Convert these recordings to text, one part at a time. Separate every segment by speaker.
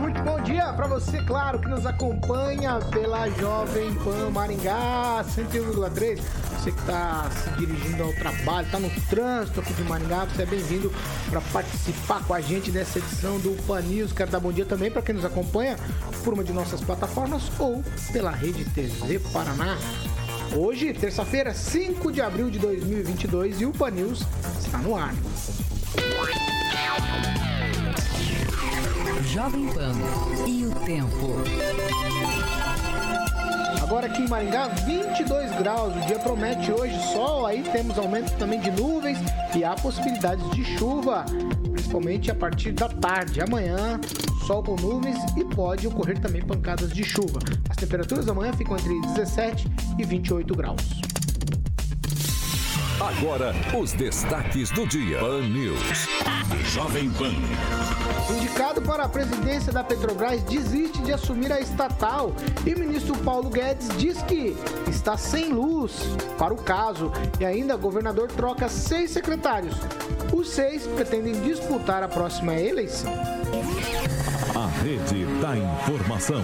Speaker 1: Muito bom dia para você, claro, que nos acompanha pela Jovem Pan Maringá 101,3. Você que está se dirigindo ao trabalho, está no trânsito aqui de Maringá, você é bem-vindo para participar com a gente dessa edição do Pan News. Quero dar bom dia também para quem nos acompanha por uma de nossas plataformas ou pela Rede TV Paraná. Hoje, terça-feira, 5 de abril de 2022 e o Pan News está no ar.
Speaker 2: Jovem Pan e o tempo.
Speaker 1: Agora aqui em Maringá, 22 graus. O dia promete hoje sol. Aí temos aumento também de nuvens e há possibilidades de chuva, principalmente a partir da tarde. Amanhã, sol com nuvens e pode ocorrer também pancadas de chuva. As temperaturas amanhã ficam entre 17 e 28 graus.
Speaker 3: Agora, os destaques do dia. Pan News. Jovem Pan.
Speaker 1: Indicado para a presidência da Petrobras desiste de assumir a estatal e ministro Paulo Guedes diz que está sem luz para o caso e ainda o governador troca seis secretários. Os seis pretendem disputar a próxima eleição.
Speaker 3: A rede da informação.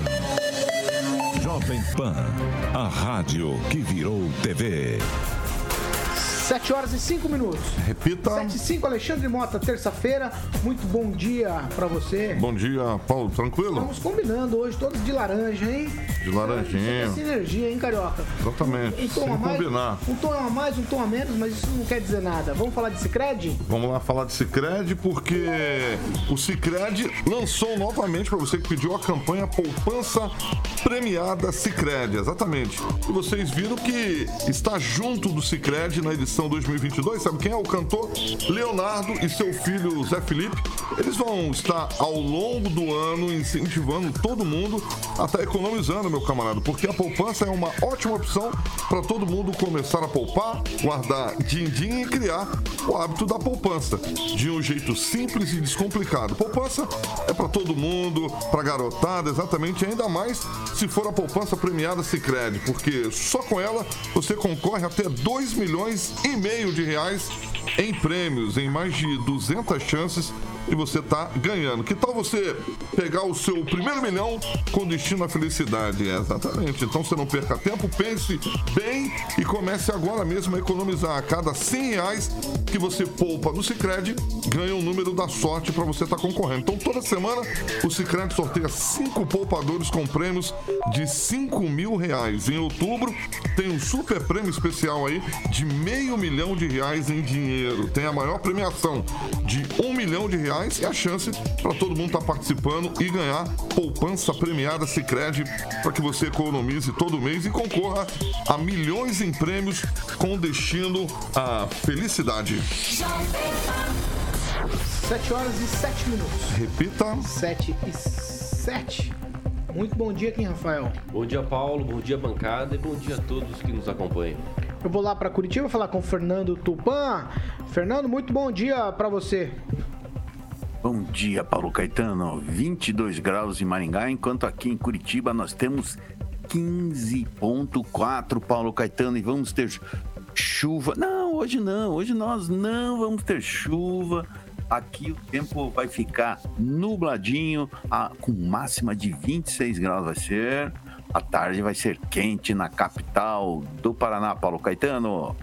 Speaker 3: Jovem Pan, a rádio que virou TV.
Speaker 1: 7 horas e 5 minutos.
Speaker 4: Repita.
Speaker 1: 7 e 5, Alexandre Mota, terça-feira. Muito bom dia pra você.
Speaker 4: Bom dia, Paulo. Tranquilo?
Speaker 1: Estamos combinando hoje, todos de laranja, hein?
Speaker 4: De laranjinha.
Speaker 1: Essa energia, hein, Carioca?
Speaker 4: Exatamente.
Speaker 1: Um tom
Speaker 4: Sem
Speaker 1: a mais,
Speaker 4: combinar.
Speaker 1: um tom a mais, um tom a menos, mas isso não quer dizer nada. Vamos falar de Cicred?
Speaker 4: Vamos lá falar de Cicred, porque o Cicred lançou novamente para você que pediu a campanha Poupança Premiada Cicred, exatamente. E vocês viram que está junto do Cicred na edição 2022, sabe quem é? O cantor Leonardo e seu filho Zé Felipe. Eles vão estar ao longo do ano incentivando todo mundo a estar economizando, meu camarada, porque a poupança é uma ótima opção para todo mundo começar a poupar, guardar din-din e criar o hábito da poupança de um jeito simples e descomplicado. Poupança é para todo mundo, para garotada, exatamente, ainda mais se for a poupança premiada Sicredi, porque só com ela você concorre até 2 milhões e meio de reais em prêmios, em mais de 200 chances e você tá ganhando. Que tal você pegar o seu primeiro milhão com destino à felicidade? É, exatamente. Então você não perca tempo, pense bem e comece agora mesmo a economizar. A cada 100 reais que você poupa no Cicred, ganha o número da sorte para você estar concorrendo. Então toda semana o Cicred sorteia cinco poupadores com prêmios de 5 mil reais. Em outubro tem um super prêmio especial aí de meio milhão de reais em dinheiro. Tem a maior premiação de um milhão de reais e a chance para todo mundo estar participando e ganhar poupança premiada Sicredi para que você economize todo mês e concorra a milhões em prêmios com destino à felicidade.
Speaker 1: 7 horas e 7 minutos.
Speaker 4: Repita.
Speaker 1: 7 e 7. Muito bom dia, quem, Rafael?
Speaker 5: Bom dia, Paulo. Bom dia, bancada. E bom dia a todos que nos acompanham.
Speaker 1: Eu vou lá para Curitiba falar com o Fernando Tupan. Fernando, muito bom dia para você.
Speaker 6: Bom dia, Paulo Caetano. 22 graus em Maringá, enquanto aqui em Curitiba nós temos 15.4, Paulo Caetano, e vamos ter chuva. Não, hoje não. Hoje nós não vamos ter chuva. Aqui o tempo vai ficar nubladinho, a- com máxima de 26 graus vai ser. A tarde vai ser quente na capital do Paraná, Paulo Caetano.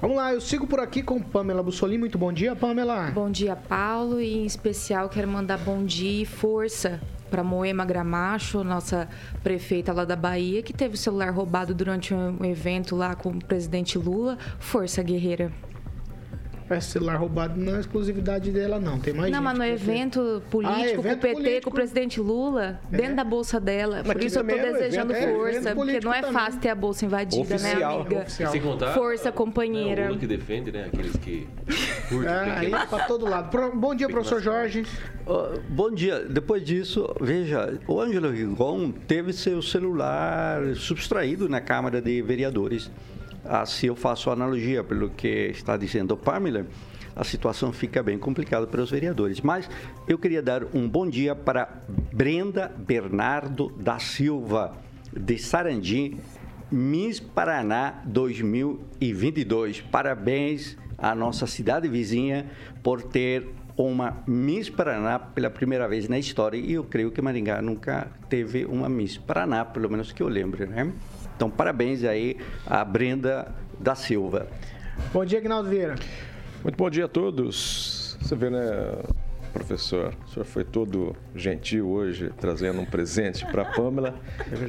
Speaker 1: Vamos lá, eu sigo por aqui com Pamela Bussolini. Muito bom dia, Pamela.
Speaker 7: Bom dia, Paulo, e em especial quero mandar bom dia e força para Moema Gramacho, nossa prefeita lá da Bahia, que teve o celular roubado durante um evento lá com o presidente Lula. Força, guerreira.
Speaker 1: Esse celular roubado não é exclusividade dela, não. Tem mais
Speaker 7: Não,
Speaker 1: gente
Speaker 7: mas no evento político
Speaker 1: Ah, evento
Speaker 7: com o PT,
Speaker 1: político.
Speaker 7: com o presidente Lula, dentro da bolsa dela.
Speaker 1: Mas
Speaker 7: Por isso eu tô
Speaker 1: é
Speaker 7: desejando
Speaker 1: evento- é,
Speaker 7: força,
Speaker 1: evento
Speaker 7: porque não é
Speaker 1: também.
Speaker 7: fácil ter a bolsa invadida, né,
Speaker 5: Oficial.
Speaker 7: amiga?
Speaker 1: Oficial.
Speaker 5: Sem contar.
Speaker 7: Força,
Speaker 5: É o
Speaker 7: companheira.
Speaker 5: Lula que defende, né? Aqueles que curte.
Speaker 1: É, aí pra todo lado. Pro- Bom dia, professor Jorge.
Speaker 8: Ah, bom dia. Depois disso, veja, o Ângelo Rigon teve seu celular subtraído na Câmara de Vereadores. Assim eu faço analogia pelo que está dizendo o Pamela, a situação fica bem complicada para os vereadores. Mas eu queria dar um bom dia para Brenda Bernardo da Silva, de Sarandi, Miss Paraná 2022. Parabéns à nossa cidade vizinha por ter uma Miss Paraná pela primeira vez na história e eu creio que Maringá nunca teve uma Miss Paraná, pelo menos que eu lembre, né? Então, parabéns aí à Brenda da Silva.
Speaker 1: Bom dia, Aguinaldo Vieira.
Speaker 9: Muito bom dia a todos. Você vê, né, professor? O senhor foi todo gentil hoje, trazendo um presente para a Pâmela.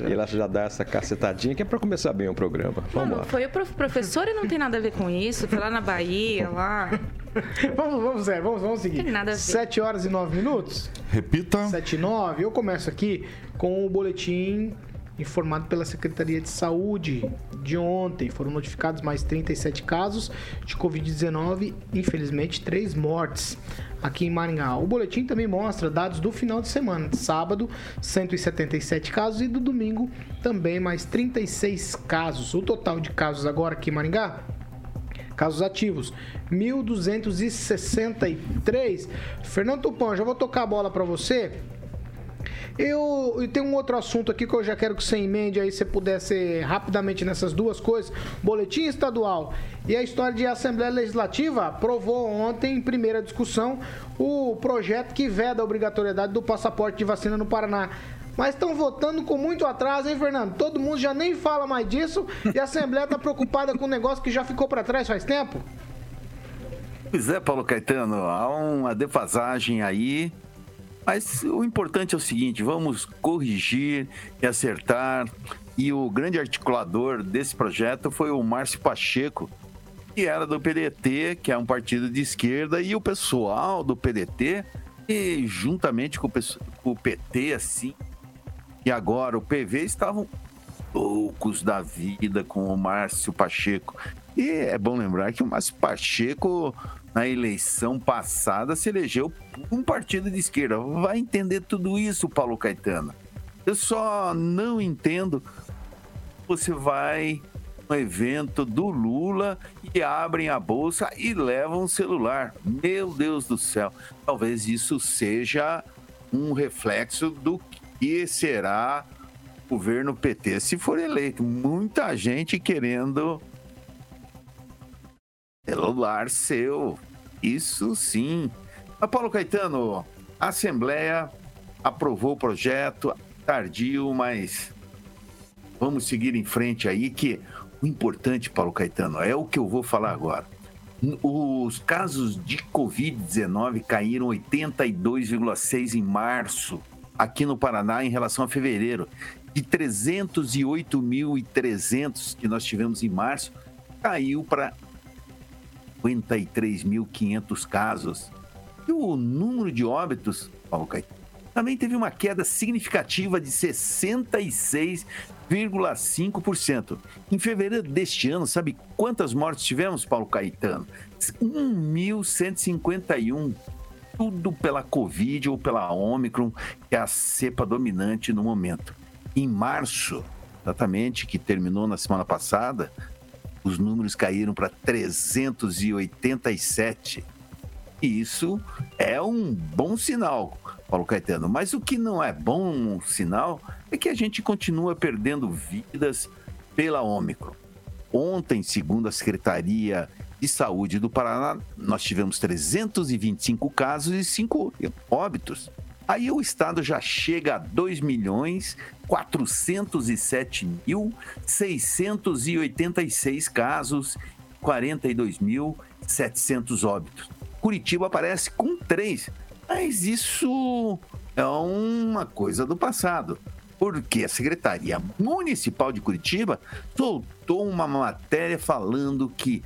Speaker 9: e ela já dá essa cacetadinha, que é para começar bem o programa. Vamos
Speaker 7: Não,
Speaker 9: lá.
Speaker 7: foi o prof- professor e não tem nada a ver com isso. Foi lá na Bahia, lá.
Speaker 1: Vamos, vamos, Zé, vamos, vamos seguir.
Speaker 7: Tem nada a ver.
Speaker 1: 7 horas e 9 minutos.
Speaker 4: Repita.
Speaker 1: 7 e 9. Eu começo aqui com o boletim informado pela Secretaria de Saúde de ontem. Foram notificados mais 37 casos de Covid-19, infelizmente, três mortes aqui em Maringá. O boletim também mostra dados do final de semana. De sábado, 177 casos e do domingo também mais 36 casos. O total de casos agora aqui em Maringá Casos ativos, 1.263. Fernando Tupan, já vou tocar a bola para você. Eu, e tem um outro assunto aqui que eu já quero que você emende aí, se você pudesse rapidamente nessas duas coisas. Boletim estadual e a história de Assembleia Legislativa aprovou ontem, em primeira discussão, o projeto que veda a obrigatoriedade do passaporte de vacina no Paraná. Mas estão votando com muito atraso, hein, Fernando? Todo mundo já nem fala mais disso e a Assembleia está preocupada com um negócio que já ficou para trás faz tempo?
Speaker 6: Pois é, Paulo Caetano, há uma defasagem aí. Mas o importante é o seguinte: vamos corrigir e acertar. E o grande articulador desse projeto foi o Márcio Pacheco, que era do PDT, que é um partido de esquerda, e o pessoal do PDT, e juntamente com o, PT, assim, e agora o PV estavam loucos da vida com o Márcio Pacheco. E é bom lembrar que o Márcio Pacheco, na eleição passada, se elegeu um partido de esquerda. Vai entender tudo isso, Paulo Caetano. Eu só não entendo. Você vai no evento do Lula e abrem a bolsa e levam o celular. Meu Deus do céu. Talvez isso seja um reflexo do que será o governo PT se for eleito. Muita gente querendo celular seu. Isso sim. Paulo Caetano, a Assembleia aprovou o projeto tardio, mas vamos seguir em frente aí que o importante, Paulo Caetano, é o que eu vou falar agora. Os casos de Covid-19 caíram 82,6 em março aqui no Paraná em relação a fevereiro. De 308.300 que nós tivemos em março, caiu para 53.500 casos. E o número de óbitos, Paulo Caetano, também teve uma queda significativa de 66,5%. Em fevereiro deste ano, sabe quantas mortes tivemos, Paulo Caetano? 1.151. Tudo pela Covid ou pela Omicron, que é a cepa dominante no momento. Em março, exatamente, que terminou na semana passada, os números caíram para 387. E isso é um bom sinal, Paulo Caetano. Mas o que não é bom sinal é que a gente continua perdendo vidas pela Ômicron. Ontem, segundo a Secretaria de Saúde do Paraná, nós tivemos 325 casos e 5 óbitos. Aí o estado já chega a 2 milhões 407 mil 686 casos, 42.700 óbitos. Curitiba aparece com 3, mas isso é uma coisa do passado. Porque a Secretaria Municipal de Curitiba soltou uma matéria falando que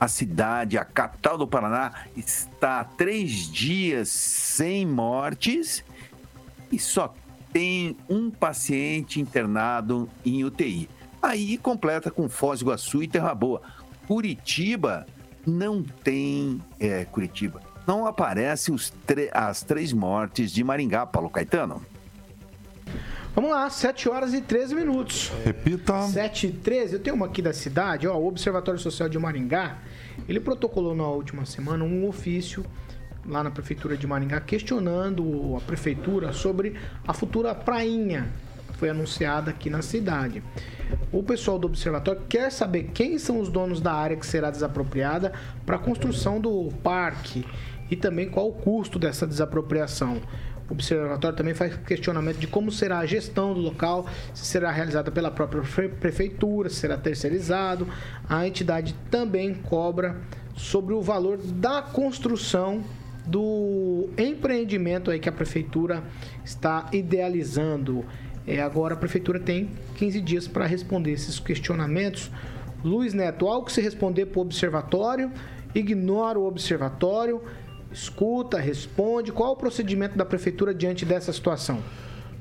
Speaker 6: a cidade, a capital do Paraná, está há três dias sem mortes e só tem um paciente internado em UTI. Aí completa com Foz do Iguaçu e Terra Boa. Curitiba não tem é, Curitiba. Não aparecem os as três mortes de Maringá, Paulo Caetano.
Speaker 1: Vamos lá, 7 horas e 13 minutos.
Speaker 4: Repita.
Speaker 1: 7 e 13. Eu tenho uma aqui da cidade, ó, o Observatório Social de Maringá. Ele protocolou na última semana um ofício lá na prefeitura de Maringá questionando a prefeitura sobre a futura prainha que foi anunciada aqui na cidade. O pessoal do observatório quer saber quem são os donos da área que será desapropriada para a construção do parque e também qual o custo dessa desapropriação. Observatório também faz questionamento de como será a gestão do local, se será realizada pela própria prefeitura, se será terceirizado. A entidade também cobra sobre o valor da construção do empreendimento aí que a prefeitura está idealizando. É, agora a prefeitura tem 15 dias para responder esses questionamentos. Luiz Neto, algo que se responder para o observatório, ignora o observatório escuta, responde. Qual o procedimento da prefeitura diante dessa situação?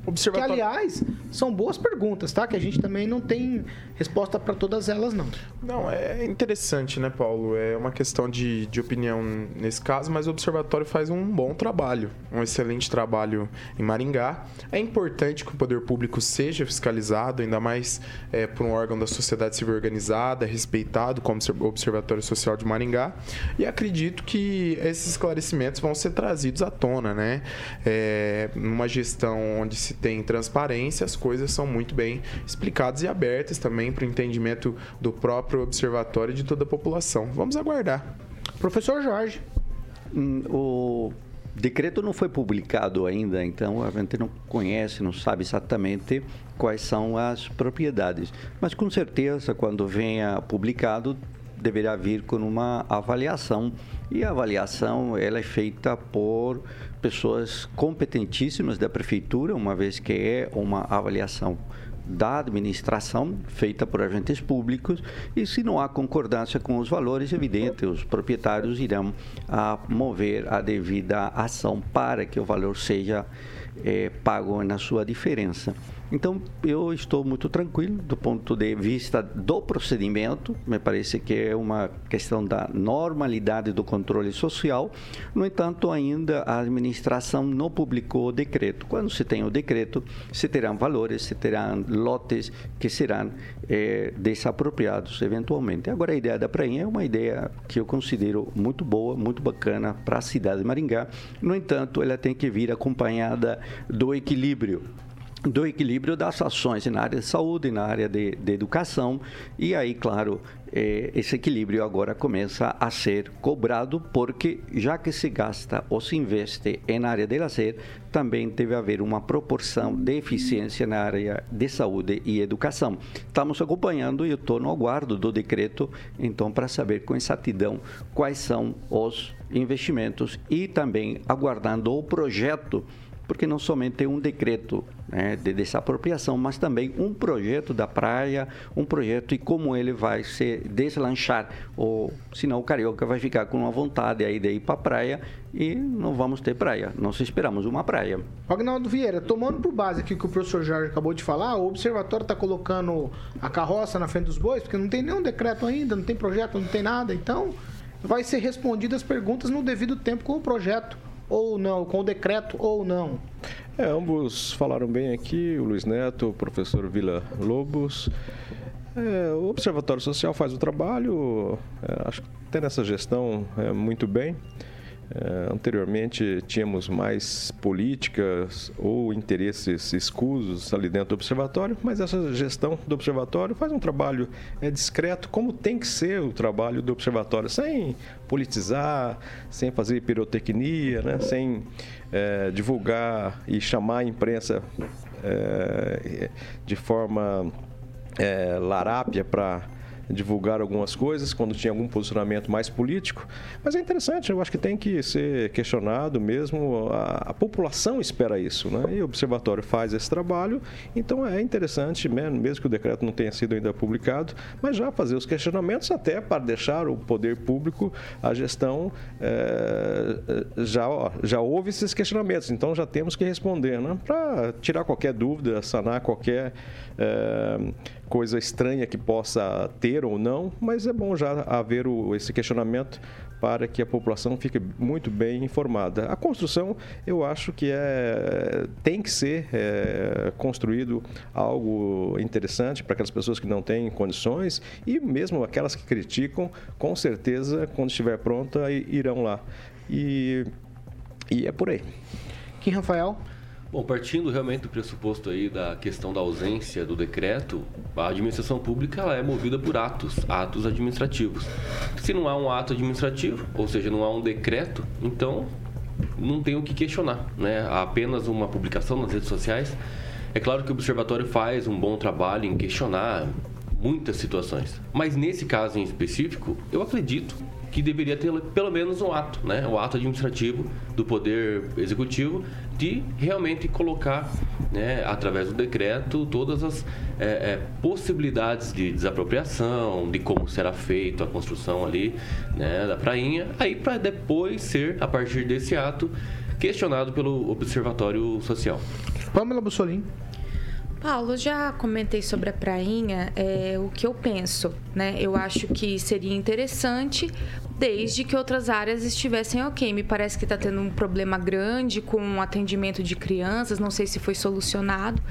Speaker 1: Observatório... Que, aliás, são boas perguntas, tá? Que a gente também não tem resposta para todas elas, não.
Speaker 10: Não, é interessante, né, Paulo? É uma questão de, de opinião nesse caso, mas o Observatório faz um bom trabalho, um excelente trabalho em Maringá. É importante que o poder público seja fiscalizado, ainda mais é, por um órgão da sociedade civil organizada, respeitado como o Observatório Social de Maringá. E acredito que esses esclarecimentos vão ser trazidos à tona, né? É, numa gestão onde se tem transparência, as coisas são muito bem explicadas e abertas também para o entendimento do próprio observatório e de toda a população. Vamos aguardar.
Speaker 1: Professor Jorge.
Speaker 8: Hum, o decreto não foi publicado ainda, então a gente não conhece, não sabe exatamente quais são as propriedades. Mas com certeza, quando venha publicado, deverá vir com uma avaliação. E a avaliação ela é feita por pessoas competentíssimas da prefeitura, uma vez que é uma avaliação da administração feita por agentes públicos e se não há concordância com os valores, evidente, os proprietários irão a mover a devida ação para que o valor seja é, pago na sua diferença. Então, eu estou muito tranquilo do ponto de vista do procedimento. Me parece que é uma questão da normalidade do controle social. No entanto, ainda a administração não publicou o decreto. Quando se tem o decreto, se terão valores, se terão lotes que serão é, desapropriados eventualmente. Agora, a ideia da prainha é uma ideia que eu considero muito boa, muito bacana para a cidade de Maringá. No entanto, ela tem que vir acompanhada do equilíbrio do equilíbrio das ações na área de saúde, na área de, de educação, e aí, claro, é, esse equilíbrio agora começa a ser cobrado, porque já que se gasta ou se investe em área de lazer, também deve haver uma proporção de eficiência na área de saúde e educação. Estamos acompanhando e eu estou no aguardo do decreto, então, para saber com exatidão quais são os investimentos e também aguardando o projeto porque não somente tem um decreto né, de desapropriação, mas também um projeto da praia, um projeto e como ele vai se deslanchar, ou senão o carioca vai ficar com uma vontade aí de ir para a praia e não vamos ter praia, nós esperamos uma praia.
Speaker 1: Agnaldo Vieira, tomando por base aqui o que o professor Jorge acabou de falar, o observatório está colocando a carroça na frente dos bois, porque não tem nenhum decreto ainda, não tem projeto, não tem nada, então vai ser respondidas as perguntas no devido tempo com o projeto ou não, com o decreto ou não?
Speaker 9: É, ambos falaram bem aqui, o Luiz Neto, o professor Vila Lobos. É, o Observatório Social faz o trabalho, é, acho que tem essa gestão é, muito bem. É, anteriormente tínhamos mais políticas ou interesses escusos ali dentro do observatório, mas essa gestão do observatório faz um trabalho é, discreto, como tem que ser o trabalho do observatório, sem politizar, sem fazer pirotecnia, né, sem é, divulgar e chamar a imprensa é, de forma é, larápia para divulgar algumas coisas quando tinha algum posicionamento mais político. Mas é interessante, eu acho que tem que ser questionado mesmo. A, a população espera isso, né? E o observatório faz esse trabalho, então é interessante, mesmo que o decreto não tenha sido ainda publicado, mas já fazer os questionamentos até para deixar o poder público, a gestão, é, já, já houve esses questionamentos, então já temos que responder, né? Para tirar qualquer dúvida, sanar qualquer é, coisa estranha que possa ter ou não, mas é bom já haver o, esse questionamento para que a população fique muito bem informada. A construção, eu acho que é, tem que ser é, construído algo interessante para aquelas pessoas que não têm condições e mesmo aquelas que criticam, com certeza, quando estiver pronta, irão lá. E, e é por aí.
Speaker 1: Quem, Rafael?
Speaker 5: Bom, partindo realmente do pressuposto aí da questão da ausência do decreto, a administração pública ela é movida por atos, atos administrativos. Se não há um ato administrativo, ou seja, não há um decreto, então não tem o que questionar, né? Há apenas uma publicação nas redes sociais. É claro que o observatório faz um bom trabalho em questionar muitas situações, mas nesse caso em específico, eu acredito que deveria ter pelo menos um ato, né? O ato administrativo do Poder Executivo de realmente colocar, né, através do decreto, todas as é, é, possibilidades de desapropriação, de como será feita a construção ali né, da prainha, aí para depois ser, a partir desse ato, questionado pelo Observatório Social.
Speaker 1: Pamela Bussolini.
Speaker 7: Paulo, já comentei sobre a prainha, é, o que eu penso, né? Eu acho que seria interessante desde que outras áreas estivessem ok. Me parece que está tendo um problema grande com o atendimento de crianças, não sei se foi solucionado,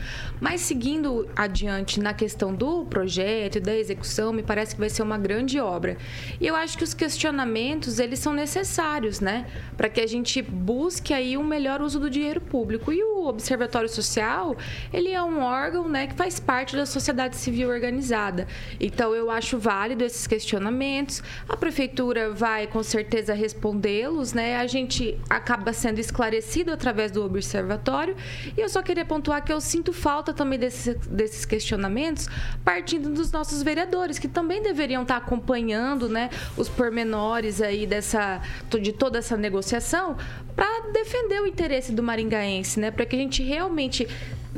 Speaker 7: mas seguindo adiante na questão do projeto da execução, me parece que vai ser uma grande obra. E eu acho que os questionamentos, eles são necessários, né? Para que a gente busque aí um melhor uso do dinheiro público. E o Observatório Social, ele é um órgão, né, que faz parte da sociedade civil organizada. Então eu acho válido esses questionamentos. A prefeitura vai com certeza respondê-los, né? A gente acaba sendo esclarecido através do observatório. E eu só queria pontuar que eu sinto falta também desses, desses questionamentos partindo dos nossos vereadores, que também deveriam estar acompanhando, né, os pormenores aí dessa de toda essa negociação para defender o interesse do maringaense, né? Para que a gente realmente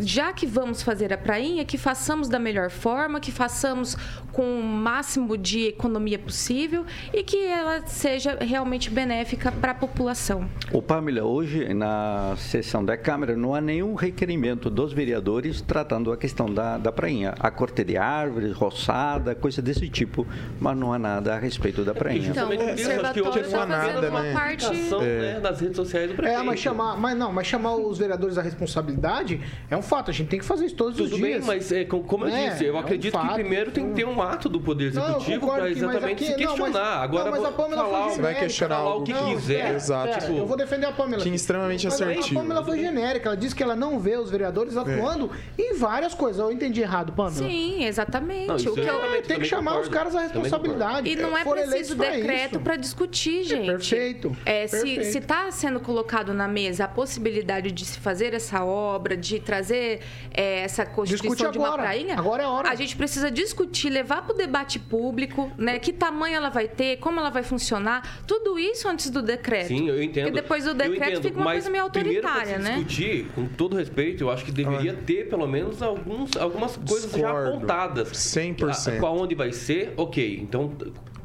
Speaker 7: já que vamos fazer a prainha, que façamos da melhor forma, que façamos com o máximo de economia possível e que ela seja realmente benéfica para a população.
Speaker 8: O Pamela, hoje na sessão da Câmara não há nenhum requerimento dos vereadores tratando a questão da, da prainha. A corte de árvores, roçada, coisa desse tipo, mas não há nada a respeito da prainha.
Speaker 7: Então, o observatório está fazendo uma
Speaker 5: né?
Speaker 7: parte...
Speaker 5: É. nas redes sociais do prefeito.
Speaker 1: É, mas chamar, mas não, mas chamar os vereadores à responsabilidade é um fato, a gente tem que fazer isso todos
Speaker 5: Tudo
Speaker 1: os dias.
Speaker 5: bem, mas é, como eu
Speaker 1: É,
Speaker 5: disse, eu
Speaker 1: é um
Speaker 5: acredito que
Speaker 1: fato.
Speaker 5: primeiro tem que ter um ato do Poder Executivo para
Speaker 1: que-
Speaker 5: exatamente
Speaker 1: aqui-
Speaker 5: se
Speaker 1: não, mas-
Speaker 5: questionar. Agora
Speaker 1: não, mas a Pamela
Speaker 5: falar,
Speaker 1: foi
Speaker 10: vai questionar
Speaker 5: falar
Speaker 10: algo
Speaker 5: o que
Speaker 1: Não,
Speaker 5: quiser.
Speaker 1: pera,
Speaker 10: Exato.
Speaker 1: pera, eu vou defender a Pamela.
Speaker 10: Que extremamente
Speaker 1: Mas a-
Speaker 10: assertivo.
Speaker 1: A Pamela foi genérica. Ela disse que ela não vê os vereadores atuando em várias coisas. Eu entendi errado, Pamela.
Speaker 7: Sim, exatamente.
Speaker 5: Não,
Speaker 7: o que
Speaker 5: é
Speaker 7: eu...
Speaker 5: exatamente,
Speaker 1: Tem que
Speaker 5: também
Speaker 1: chamar
Speaker 5: concordo.
Speaker 1: os caras à
Speaker 5: Também
Speaker 1: responsabilidade.
Speaker 7: E não é
Speaker 1: Foram
Speaker 7: preciso decreto para discutir, gente.
Speaker 1: perfeito,
Speaker 7: É, se
Speaker 1: perfeito.
Speaker 7: está sendo colocado na mesa a possibilidade de se fazer essa obra, de trazer é, essa constituição
Speaker 1: Discute
Speaker 7: de uma
Speaker 1: agora.
Speaker 7: prainha,
Speaker 1: Agora é a hora.
Speaker 7: a gente precisa discutir, levar para o debate público, né? Que tamanho ela vai ter, como ela vai funcionar, tudo isso antes do decreto.
Speaker 5: Sim, eu entendo.
Speaker 7: Porque depois do decreto
Speaker 5: entendo,
Speaker 7: fica uma coisa meio autoritária, né?
Speaker 5: discutir, com todo respeito, eu acho que deveria ter pelo menos alguns, algumas coisas já
Speaker 10: Discordo.
Speaker 5: apontadas.
Speaker 10: 100%.
Speaker 5: A- Qual onde vai ser, ok. Então,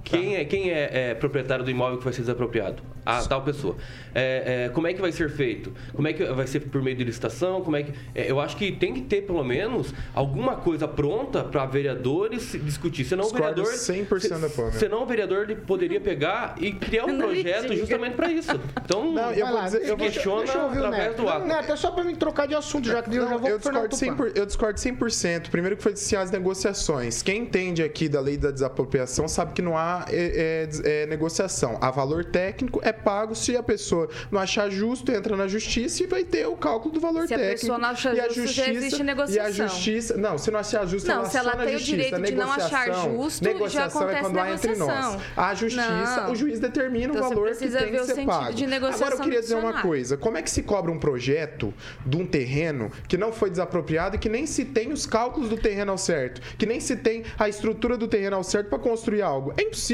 Speaker 5: quem, é, quem é, é proprietário do imóvel que vai ser desapropriado? A tal pessoa. É, é, como é que vai ser feito? Como é que vai ser por meio de licitação? Como é que, é, eu acho que tem que ter, pelo menos, alguma coisa pronta para vereadores se discutir. Senão
Speaker 10: Discordo
Speaker 5: o vereador...
Speaker 10: 100% da Pamela.
Speaker 5: Senão o vereador ele poderia pegar e criar um
Speaker 7: Não
Speaker 5: projeto justamente para isso. Então,
Speaker 10: Não, eu vou dizer- eu
Speaker 5: questiona
Speaker 1: deixa eu
Speaker 5: através
Speaker 1: Neto.
Speaker 5: do ato.
Speaker 1: Neto, é só pra mim trocar de assunto, já que eu já
Speaker 10: Não,
Speaker 1: vou
Speaker 10: eu, discordo
Speaker 1: Tupan.
Speaker 10: 100%, eu discordo 100%. Primeiro que foi assim, as negociações. Quem entende aqui da lei da desapropriação sabe que não há é, é, é, negociação. Há valor técnico, é pago. Se a pessoa não achar justo, entra na justiça e vai ter o cálculo do valor
Speaker 7: Se a
Speaker 10: técnico.
Speaker 7: pessoa não achar
Speaker 10: a
Speaker 7: justo, já existe
Speaker 10: E a
Speaker 7: negociação.
Speaker 10: justiça... Não, se não achar justo,
Speaker 7: Não,
Speaker 10: ela
Speaker 7: se ela tem o
Speaker 10: justiça.
Speaker 7: direito de não achar
Speaker 10: Negociação-
Speaker 7: justo, já
Speaker 10: negociação é
Speaker 7: acontece
Speaker 10: quando há entre nós.
Speaker 7: negociação.
Speaker 10: A justiça,
Speaker 7: Não.
Speaker 10: o juiz determina
Speaker 7: Então
Speaker 10: o valor que tem que
Speaker 7: o
Speaker 10: ser
Speaker 7: sentido
Speaker 10: pago.
Speaker 7: de negociação
Speaker 10: Agora eu queria dizer uma coisa. Como é que se cobra um projeto de um terreno que não foi desapropriado e que nem se tem os cálculos do terreno ao certo, que nem se tem a estrutura do terreno ao certo para construir algo? É impossível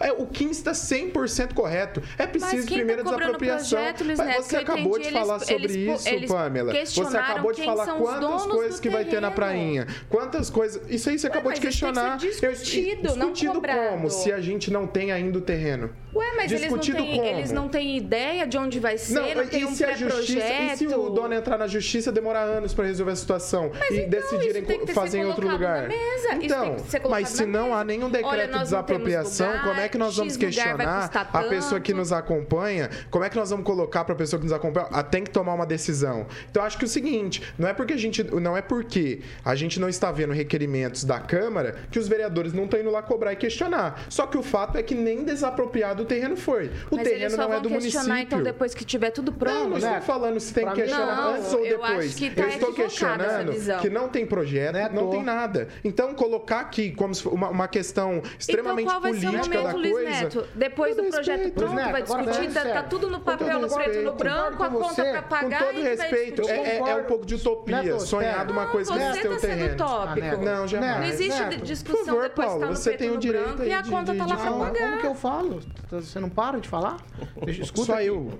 Speaker 10: É, o Kim está 100% correto. É preciso
Speaker 7: quem
Speaker 10: primeiro
Speaker 7: tá
Speaker 10: desapropriação.
Speaker 7: projeto, Luiz
Speaker 10: Mas
Speaker 7: Neto,
Speaker 10: você acabou de
Speaker 7: entendi,
Speaker 10: falar
Speaker 7: eles-
Speaker 10: sobre
Speaker 7: eles-
Speaker 10: isso,
Speaker 7: eles
Speaker 10: Pamela. Você acabou de falar quantas coisas que vai ter na
Speaker 7: terreno.
Speaker 10: prainha. Quantas coisas. Isso aí você acabou
Speaker 7: mas
Speaker 10: de questionar.
Speaker 7: discutido,
Speaker 10: Eu- discutido como? Se a gente não tem ainda o terreno.
Speaker 7: Ué, mas eles não,
Speaker 10: discutido
Speaker 7: têm, eles não têm ideia de onde vai ser, não,
Speaker 10: Não,
Speaker 7: tem um
Speaker 10: se a justiça, e se o dono entrar na justiça demorar anos para resolver a situação e
Speaker 7: então,
Speaker 10: decidirem fazer em outro lugar? Então, mas se não há nenhum decreto de
Speaker 7: nós não
Speaker 10: desapropriação,
Speaker 7: lugar,
Speaker 10: como é que nós vamos questionar a pessoa que nos acompanha? Como é que nós vamos colocar para a pessoa que nos acompanha? Ah, tem que tomar uma decisão. Então acho que é o seguinte, não é porque a gente não é porque a gente não está vendo requerimentos da Câmara que os vereadores não estão indo lá cobrar e questionar. Só que o fato é que nem desapropriado o terreno foi. O
Speaker 7: Mas
Speaker 10: terreno não é do
Speaker 7: questionar,
Speaker 10: município.
Speaker 7: então, depois que tiver tudo pronto.
Speaker 10: Não, não estou
Speaker 1: Neto,
Speaker 10: falando se tem
Speaker 1: pra
Speaker 10: que questionar
Speaker 7: Não,
Speaker 10: antes ou
Speaker 7: eu acho
Speaker 10: depois.
Speaker 7: que tá
Speaker 10: eu estou questionando
Speaker 7: visão.
Speaker 10: que não tem projeto,
Speaker 1: Neto.
Speaker 10: não tem nada. Então, colocar aqui como uma, uma questão extremamente
Speaker 7: então, vai o
Speaker 10: política
Speaker 7: momento,
Speaker 10: da
Speaker 7: Luiz
Speaker 10: coisa.
Speaker 7: Neto? Depois do projeto pronto, vai
Speaker 1: Neto, agora
Speaker 7: discutir, tá, tá
Speaker 1: sério.
Speaker 7: tudo no papel, no preto e no branco, a conta
Speaker 1: você.
Speaker 7: pra
Speaker 10: Com
Speaker 7: pagar
Speaker 10: todo
Speaker 7: e vai
Speaker 10: respeito, é, é- é um pouco de utopia,
Speaker 1: Neto,
Speaker 10: sonhar de uma coisa que
Speaker 7: tá
Speaker 10: o
Speaker 7: sendo
Speaker 10: terreno.
Speaker 7: tópico.
Speaker 1: Neto.
Speaker 10: Não, jamais.
Speaker 7: Não existe
Speaker 1: Neto,
Speaker 7: discussão
Speaker 10: favor,
Speaker 7: depois
Speaker 10: Paulo,
Speaker 7: tá no
Speaker 10: você
Speaker 7: preto
Speaker 10: tem
Speaker 7: e
Speaker 10: o
Speaker 7: no
Speaker 10: direito
Speaker 7: branco e a
Speaker 10: de-
Speaker 7: conta tá lá pra
Speaker 10: falar.
Speaker 7: pagar.
Speaker 1: Como que eu falo? Você não para de falar? Escuta
Speaker 10: Só eu.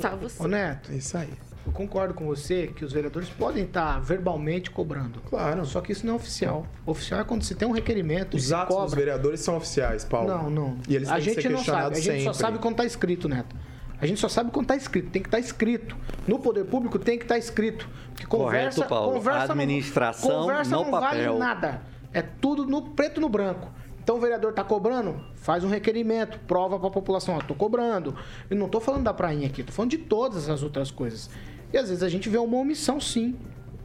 Speaker 7: Só você.
Speaker 1: Ô, Neto,
Speaker 10: É Isso aí.
Speaker 1: Eu concordo com você que os vereadores podem estar verbalmente cobrando.
Speaker 10: Claro.
Speaker 1: Só que isso não é oficial. Oficial é quando se tem um requerimento
Speaker 10: Os atos dos
Speaker 1: cobra.
Speaker 10: vereadores são oficiais, Paulo.
Speaker 1: Não, não.
Speaker 10: E eles
Speaker 1: a
Speaker 10: têm que
Speaker 1: gente
Speaker 10: ser
Speaker 1: não sabe. A gente
Speaker 10: sempre.
Speaker 1: só sabe quando tá escrito, Neto. A gente só sabe quando tá escrito. Tem que estar escrito. No poder público tem que estar escrito. Porque conversa,
Speaker 8: Correto, Paulo.
Speaker 1: conversa
Speaker 8: Administração
Speaker 1: não, conversa
Speaker 8: no
Speaker 1: não vale
Speaker 8: papel.
Speaker 1: nada. É tudo no preto e no branco. Então o vereador tá cobrando, faz um requerimento, prova pra população, ó, tô cobrando. Eu não tô falando da prainha aqui, tô falando de todas as outras coisas. E às vezes a gente vê uma omissão, sim,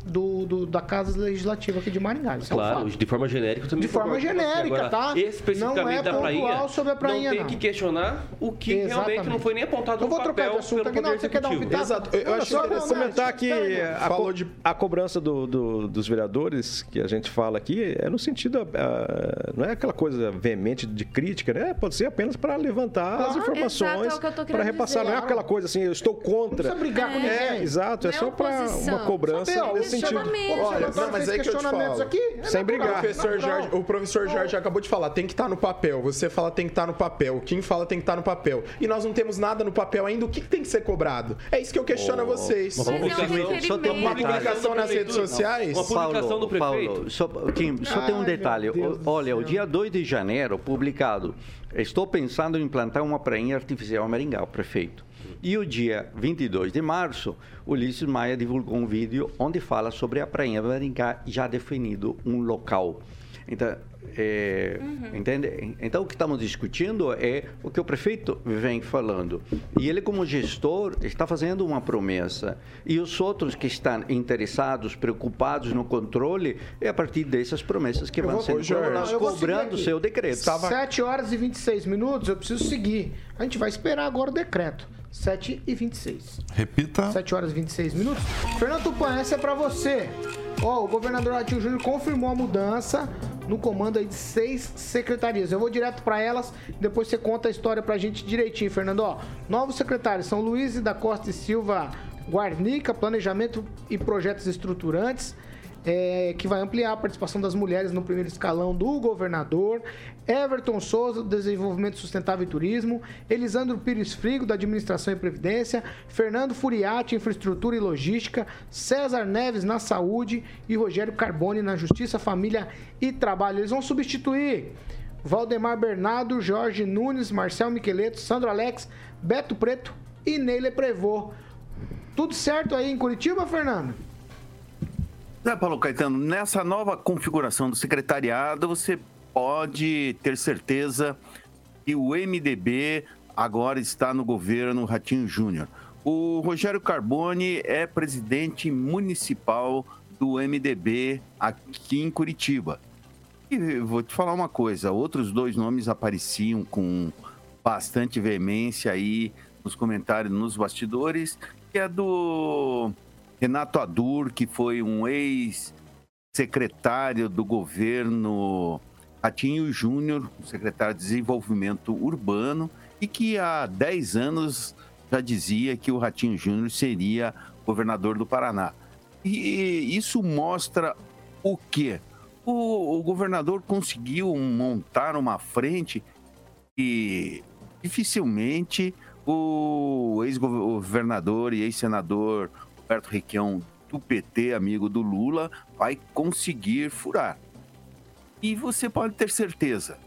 Speaker 1: do, do- da Casa Legislativa aqui de Maringá. Isso é um
Speaker 5: Claro, de forma genérica eu também
Speaker 1: De forma
Speaker 5: com
Speaker 1: genérica,
Speaker 5: Agora,
Speaker 1: tá?
Speaker 5: Especificamente
Speaker 1: Não é
Speaker 5: da prainha,
Speaker 1: pontual sobre a prainha,
Speaker 5: não tem
Speaker 1: não.
Speaker 5: que questionar o que realmente
Speaker 1: Exatamente.
Speaker 5: não foi nem apontado
Speaker 1: Eu
Speaker 5: no
Speaker 1: vou trocar
Speaker 5: papel
Speaker 1: de assunto
Speaker 5: pelo
Speaker 1: aqui, não.
Speaker 5: Poder
Speaker 1: Você quer dar um pitaco?
Speaker 10: Exato. Eu, eu acho
Speaker 1: só,
Speaker 10: interessante.
Speaker 1: não,
Speaker 9: comentar que a, co-
Speaker 10: de-
Speaker 9: a cobrança do- do- dos vereadores que a gente fala aqui é no sentido, ah, não é aquela coisa veemente de crítica, né? Pode ser apenas para levantar as
Speaker 1: Claro.
Speaker 9: informações,
Speaker 7: Exato, é eu
Speaker 9: para repassar. Não é
Speaker 7: dizer.
Speaker 9: aquela coisa assim, eu estou
Speaker 1: Não
Speaker 9: contra.
Speaker 1: precisa brigar com
Speaker 9: É,
Speaker 1: ninguém.
Speaker 9: exato, é
Speaker 7: Não é
Speaker 9: só para
Speaker 7: oposição.
Speaker 9: uma cobrança
Speaker 1: Sabe, ó,
Speaker 9: nesse sentido.
Speaker 7: questionamento.
Speaker 10: Olha,
Speaker 1: Olha,
Speaker 10: não, mas aí que eu te falo.
Speaker 1: aqui. é
Speaker 9: Sem brigar.
Speaker 10: O professor. Jorge, o professor Jorge acabou de falar, tem que estar no papel. Você fala tem que estar no papel. O Kim fala tem que estar no papel. E nós não temos nada no papel ainda. O que, que tem que ser cobrado? É isso que eu questiono a vocês.
Speaker 8: Mas vamos
Speaker 7: é um.
Speaker 8: Só tem um
Speaker 10: Uma publicação nas redes sociais?
Speaker 5: Uma publicação do prefeito.
Speaker 8: Paulo, só, Kim, só tem um
Speaker 1: Ai,
Speaker 8: detalhe. Olha, o dia 2 de janeiro, publicado, estou pensando em implantar uma prainha artificial em Maringá, o prefeito. E o dia 22 de março, Ulisses Maia divulgou um vídeo onde fala sobre a prainha Maringá, já definido um local. Então, é, entende? Então, o que estamos discutindo é o que o prefeito vem falando. E ele, como gestor, está fazendo uma promessa. E os outros que estão interessados, preocupados no controle, é a partir dessas promessas que
Speaker 1: Eu
Speaker 8: vão
Speaker 1: vou-
Speaker 8: sendo
Speaker 10: Jorge,
Speaker 8: cobrando o seu decreto.
Speaker 10: Estava-
Speaker 1: 7 horas e 26 minutos, eu preciso seguir. A gente vai esperar agora o decreto. 7 e 26.
Speaker 4: Repita.
Speaker 1: 7 horas e 26 minutos. Fernando Tupan, essa é pra você. Ó, o governador Ratinho Júnior confirmou a mudança no comando aí de seis secretarias. Eu vou direto pra elas, depois você conta a história pra gente direitinho, Fernando. Ó, novos secretários são Luiz da Costa e Silva Guarnica, Planejamento e Projetos Estruturantes. É, que vai ampliar a participação das mulheres no primeiro escalão do governador. Everton Souza, do Desenvolvimento Sustentável e Turismo. Elisandro Pires Frigo, da Administração e Previdência. Fernando Furiati, Infraestrutura e Logística. César Neves, na Saúde. E Rogério Carbone, na Justiça, Família e Trabalho. Eles vão substituir Valdemar Bernardo, Jorge Nunes, Marcel Miqueleto, Sandro Alex, Beto Preto e Neile Prevô. Tudo certo aí em Curitiba, Fernando?
Speaker 6: Zé Paulo Caetano, nessa nova configuração do secretariado, você pode ter certeza que o MDB agora está no governo Ratinho Júnior. O Rogério Carbone é presidente municipal do MDB aqui em Curitiba. E vou te falar uma coisa, outros dois nomes apareciam com bastante veemência aí nos comentários, nos bastidores, que é do Renato Adur, que foi um ex-secretário do governo Ratinho Júnior, secretário de Desenvolvimento Urbano, e que há 10 anos já dizia que o Ratinho Júnior seria governador do Paraná. E isso mostra o quê? o, o governador conseguiu montar uma frente e dificilmente o ex-governador e ex-senador Roberto Requião do PT, amigo do Lula, vai conseguir furar. E você pode ter certeza,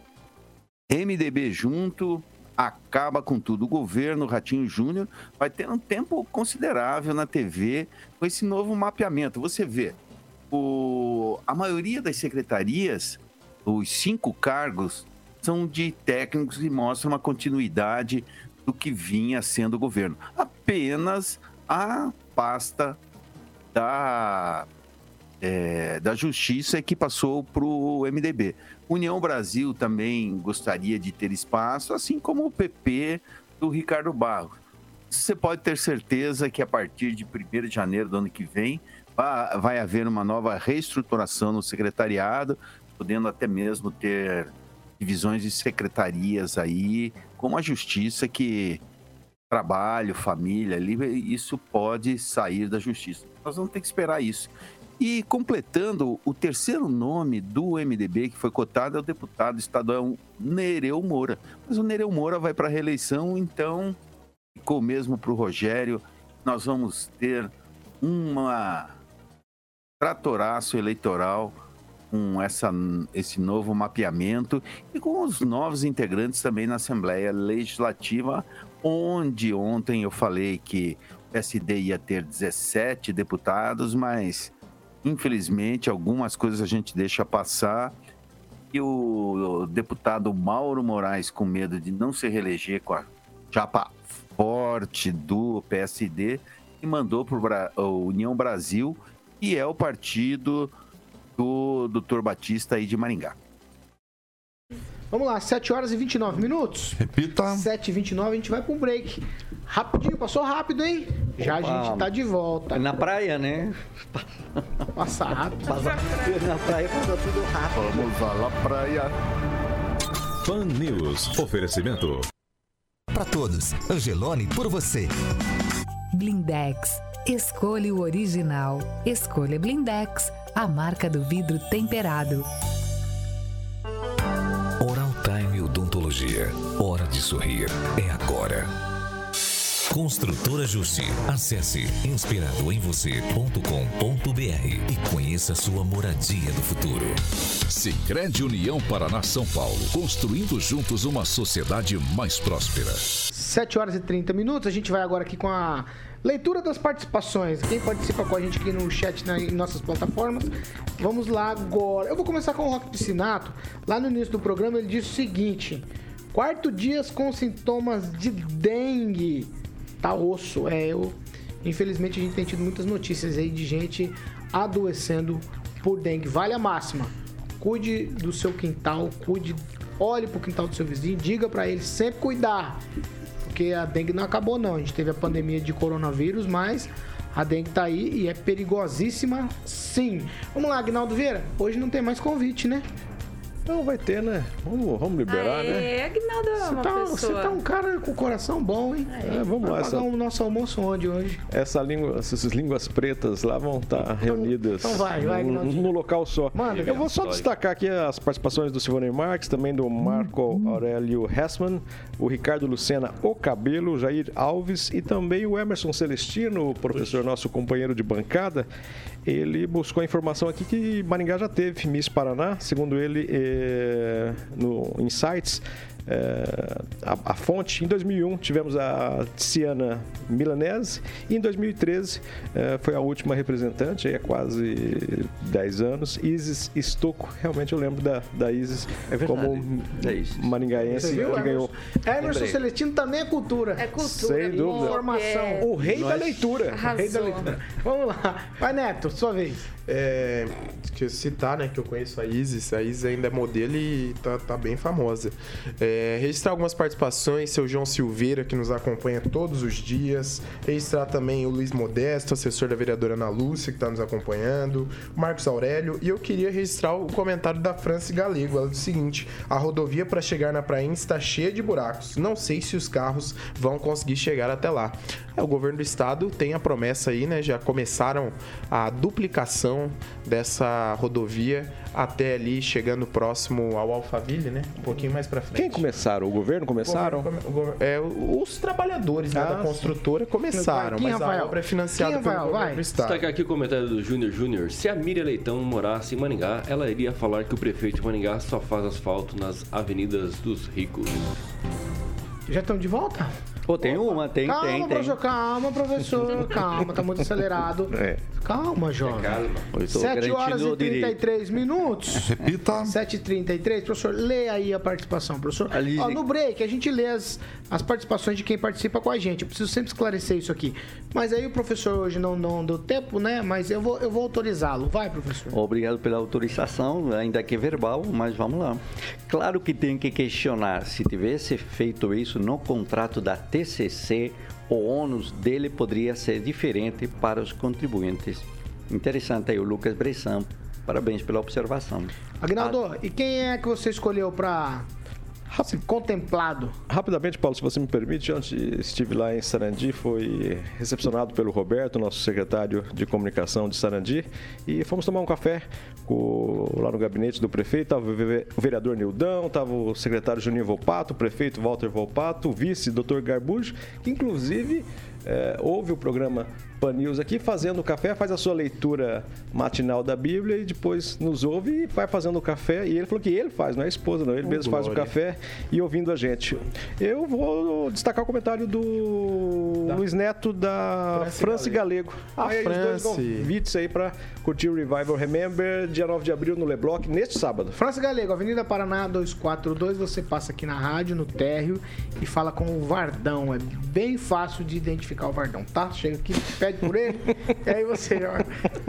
Speaker 6: MDB junto acaba com tudo. O governo Ratinho Júnior vai ter um tempo considerável na TV com esse novo mapeamento. Você vê, o, a maioria das secretarias, os cinco cargos, são de técnicos e mostram uma continuidade do que vinha sendo o governo. Apenas a pasta da, é, da Justiça que passou para o MDB. União Brasil também gostaria de ter espaço, assim como o PP do Ricardo Barros. Você pode ter certeza que a partir de 1 de janeiro do ano que vem vai haver uma nova reestruturação no secretariado, podendo até mesmo ter divisões de secretarias aí, como a justiça que trabalho, família, isso pode sair da justiça. Nós vamos ter que esperar isso. E completando, o terceiro nome do MDB que foi cotado é o deputado estadual Nereu Moura. Mas o Nereu Moura vai para a reeleição, então ficou mesmo para o Rogério. Nós vamos ter uma tratoraço eleitoral com essa, esse novo mapeamento e com os novos integrantes também na Assembleia Legislativa, onde ontem eu falei que o PSD ia ter 17 deputados, mas infelizmente algumas coisas a gente deixa passar. E o, deputado Mauro Moraes, com medo de não se reeleger com a chapa forte do PSD, e mandou para o União Brasil, que é o partido do Dr. Batista aí de Maringá.
Speaker 1: Vamos lá, 7 horas e 29 minutos.
Speaker 4: Repita.
Speaker 1: 7 e 29 a gente vai para um break. Rapidinho, passou rápido, hein? Já Opa, a gente tá de volta.
Speaker 8: Na praia, né?
Speaker 1: Passa rápido. Passa,
Speaker 8: na praia passa tudo rápido.
Speaker 4: Vamos lá na praia.
Speaker 3: Fan News. Oferecimento.
Speaker 11: Para todos, Angelone por você.
Speaker 2: Blindex. Escolha o original. Escolha Blindex a marca do vidro temperado.
Speaker 3: Odontologia. Hora de sorrir. É agora. Construtora Justi. Acesse inspiradoemvocê.com.br e conheça sua moradia do futuro. Sicredi União Paraná São Paulo, construindo juntos uma sociedade mais próspera.
Speaker 1: 7 horas e 30 minutos. A gente vai agora aqui com a Leitura das participações. Quem participa com a gente aqui no chat na, em nossas plataformas. Vamos lá agora. Eu vou começar com o Rock Piscinato. Lá no início do programa ele disse o seguinte: quarto dias com sintomas de dengue. Tá osso. É, eu. Infelizmente a gente tem tido muitas notícias aí de gente adoecendo por dengue. Vale a máxima. Cuide do seu quintal, cuide, olhe pro quintal do seu vizinho, diga para ele sempre cuidar porque a dengue não acabou não. A gente teve a pandemia de coronavírus, mas a dengue tá aí e é perigosíssima sim. Vamos lá, Agnaldo Vieira. Hoje não tem mais convite, né?
Speaker 9: Não, vai ter, né? Vamos, vamos liberar, Aê,
Speaker 7: né? É, Aguinaldo é uma
Speaker 1: tá, Você tá um cara com coração bom, hein?
Speaker 9: É, vamos lá.
Speaker 1: Essa... o nosso almoço onde hoje?
Speaker 9: Essa língua, essas línguas pretas lá vão estar tá então, reunidas
Speaker 1: então vai, vai,
Speaker 9: no, no local só. Mano, Eu vou só destacar aqui as participações do Silvano Marques, também do Marco hum, Aurélio Hessman, o Ricardo Lucena O Cabelo, Jair Alves e também o Emerson Celestino, o professor nosso companheiro de bancada ele buscou a informação aqui que Maringá já teve Miss Paraná, segundo ele, é, no Insights, é, a, a, fonte. Em 2001 tivemos a Tiziana Milanese e em 2013 é, foi a última representante, aí há quase 10 anos, Isis Estocco. Realmente eu lembro da, da Isis é como é maringaense
Speaker 1: viu, que ganhou. Emerson Celestino também é cultura.
Speaker 7: É cultura.
Speaker 1: Sem dúvida. Informação.
Speaker 7: É.
Speaker 1: O rei Nós... da leitura. O rei da leitura. Vamos lá. Vai, Neto, sua vez.
Speaker 10: É, que citar, né, que eu conheço a Isis. A Isis ainda é modelo e tá, tá bem famosa. É, registrar algumas participações, seu João Silveira, que nos acompanha todos os dias. Registrar também o Luiz Modesto, assessor da vereadora Ana Lúcia, que está nos acompanhando. Marcos Aurélio. E eu queria registrar o comentário da Franci Galego. Ela disse o seguinte: a rodovia para chegar na praia está cheia de buracos. Não sei se os carros vão conseguir chegar até lá. É, o governo do estado tem a promessa aí, né? Já começaram a duplicação dessa rodovia até ali chegando próximo ao Alphaville, né? Um pouquinho mais para frente.
Speaker 9: Quem começaram? O governo começaram?
Speaker 10: O governo, o governo, é, os trabalhadores né,
Speaker 1: Ah,
Speaker 10: da construtora começaram,
Speaker 1: Quem,
Speaker 10: mas
Speaker 1: Rafael?
Speaker 10: a obra é financiada
Speaker 1: Quem,
Speaker 10: pelo
Speaker 1: Rafael?
Speaker 10: governo
Speaker 1: Vai.
Speaker 10: do estado.
Speaker 5: Aqui o comentário do Júnior Júnior. Se a Miriam Leitão morasse em Maringá, ela iria falar que o prefeito de Maringá só faz asfalto nas avenidas dos ricos.
Speaker 1: Já estão de volta?
Speaker 8: Pô, tem uma, tem,
Speaker 1: calma,
Speaker 8: tem, tem.
Speaker 1: professor, calma, professor, calma, tá muito acelerado.
Speaker 9: É.
Speaker 1: Calma, jovem.
Speaker 5: Calma.
Speaker 8: Eu tô
Speaker 1: 7 horas e
Speaker 8: o direito.
Speaker 1: 33 minutos.
Speaker 4: Repita.
Speaker 1: 7h33. Professor, lê aí a participação, professor.
Speaker 8: Ali-
Speaker 1: Ó, no break, a gente lê as, as participações de quem participa com a gente. Eu preciso sempre esclarecer isso aqui. Mas aí o professor hoje não, não deu tempo, né? Mas eu vou, eu vou autorizá-lo. Vai, professor.
Speaker 8: Obrigado pela autorização, ainda que verbal, mas vamos lá. Claro que tem que questionar. Se tivesse feito isso no contrato da TCC, o ônus dele poderia ser diferente para os contribuintes. Interessante aí o Lucas Bressan. Parabéns pela observação.
Speaker 1: Agnaldo, e quem é que você escolheu ser contemplado?
Speaker 9: Rapidamente, Paulo, se você me permite, ontem estive lá em Sarandi, foi recepcionado pelo Roberto, nosso secretário de comunicação de Sarandi, e fomos tomar um café com- lá no gabinete do prefeito. Estava o ve- o vereador Nildão, estava o secretário Juninho Volpato, o prefeito Walter Volpato, o vice, Dr. Garbujo, que inclusive eh, ouve o programa Pan News aqui, fazendo o café, faz a sua leitura matinal da Bíblia e depois nos ouve e vai fazendo o café. E ele falou que ele faz, não é a esposa, não. Ele mesmo faz o
Speaker 10: glória.
Speaker 9: café e ouvindo a gente. Eu vou destacar o comentário do Luiz Neto da
Speaker 10: Franci
Speaker 9: France Galego.
Speaker 10: A
Speaker 9: aí, os dois convites aí para curtir o Revival Remember, dia 9 de abril no Leblock, neste sábado.
Speaker 1: França Galego, Avenida Paraná 242, você passa aqui na rádio, no térreo e fala com o Vardão. É bem fácil de identificar o Vardão, tá? Chega aqui, pede por ele, e aí você. ó,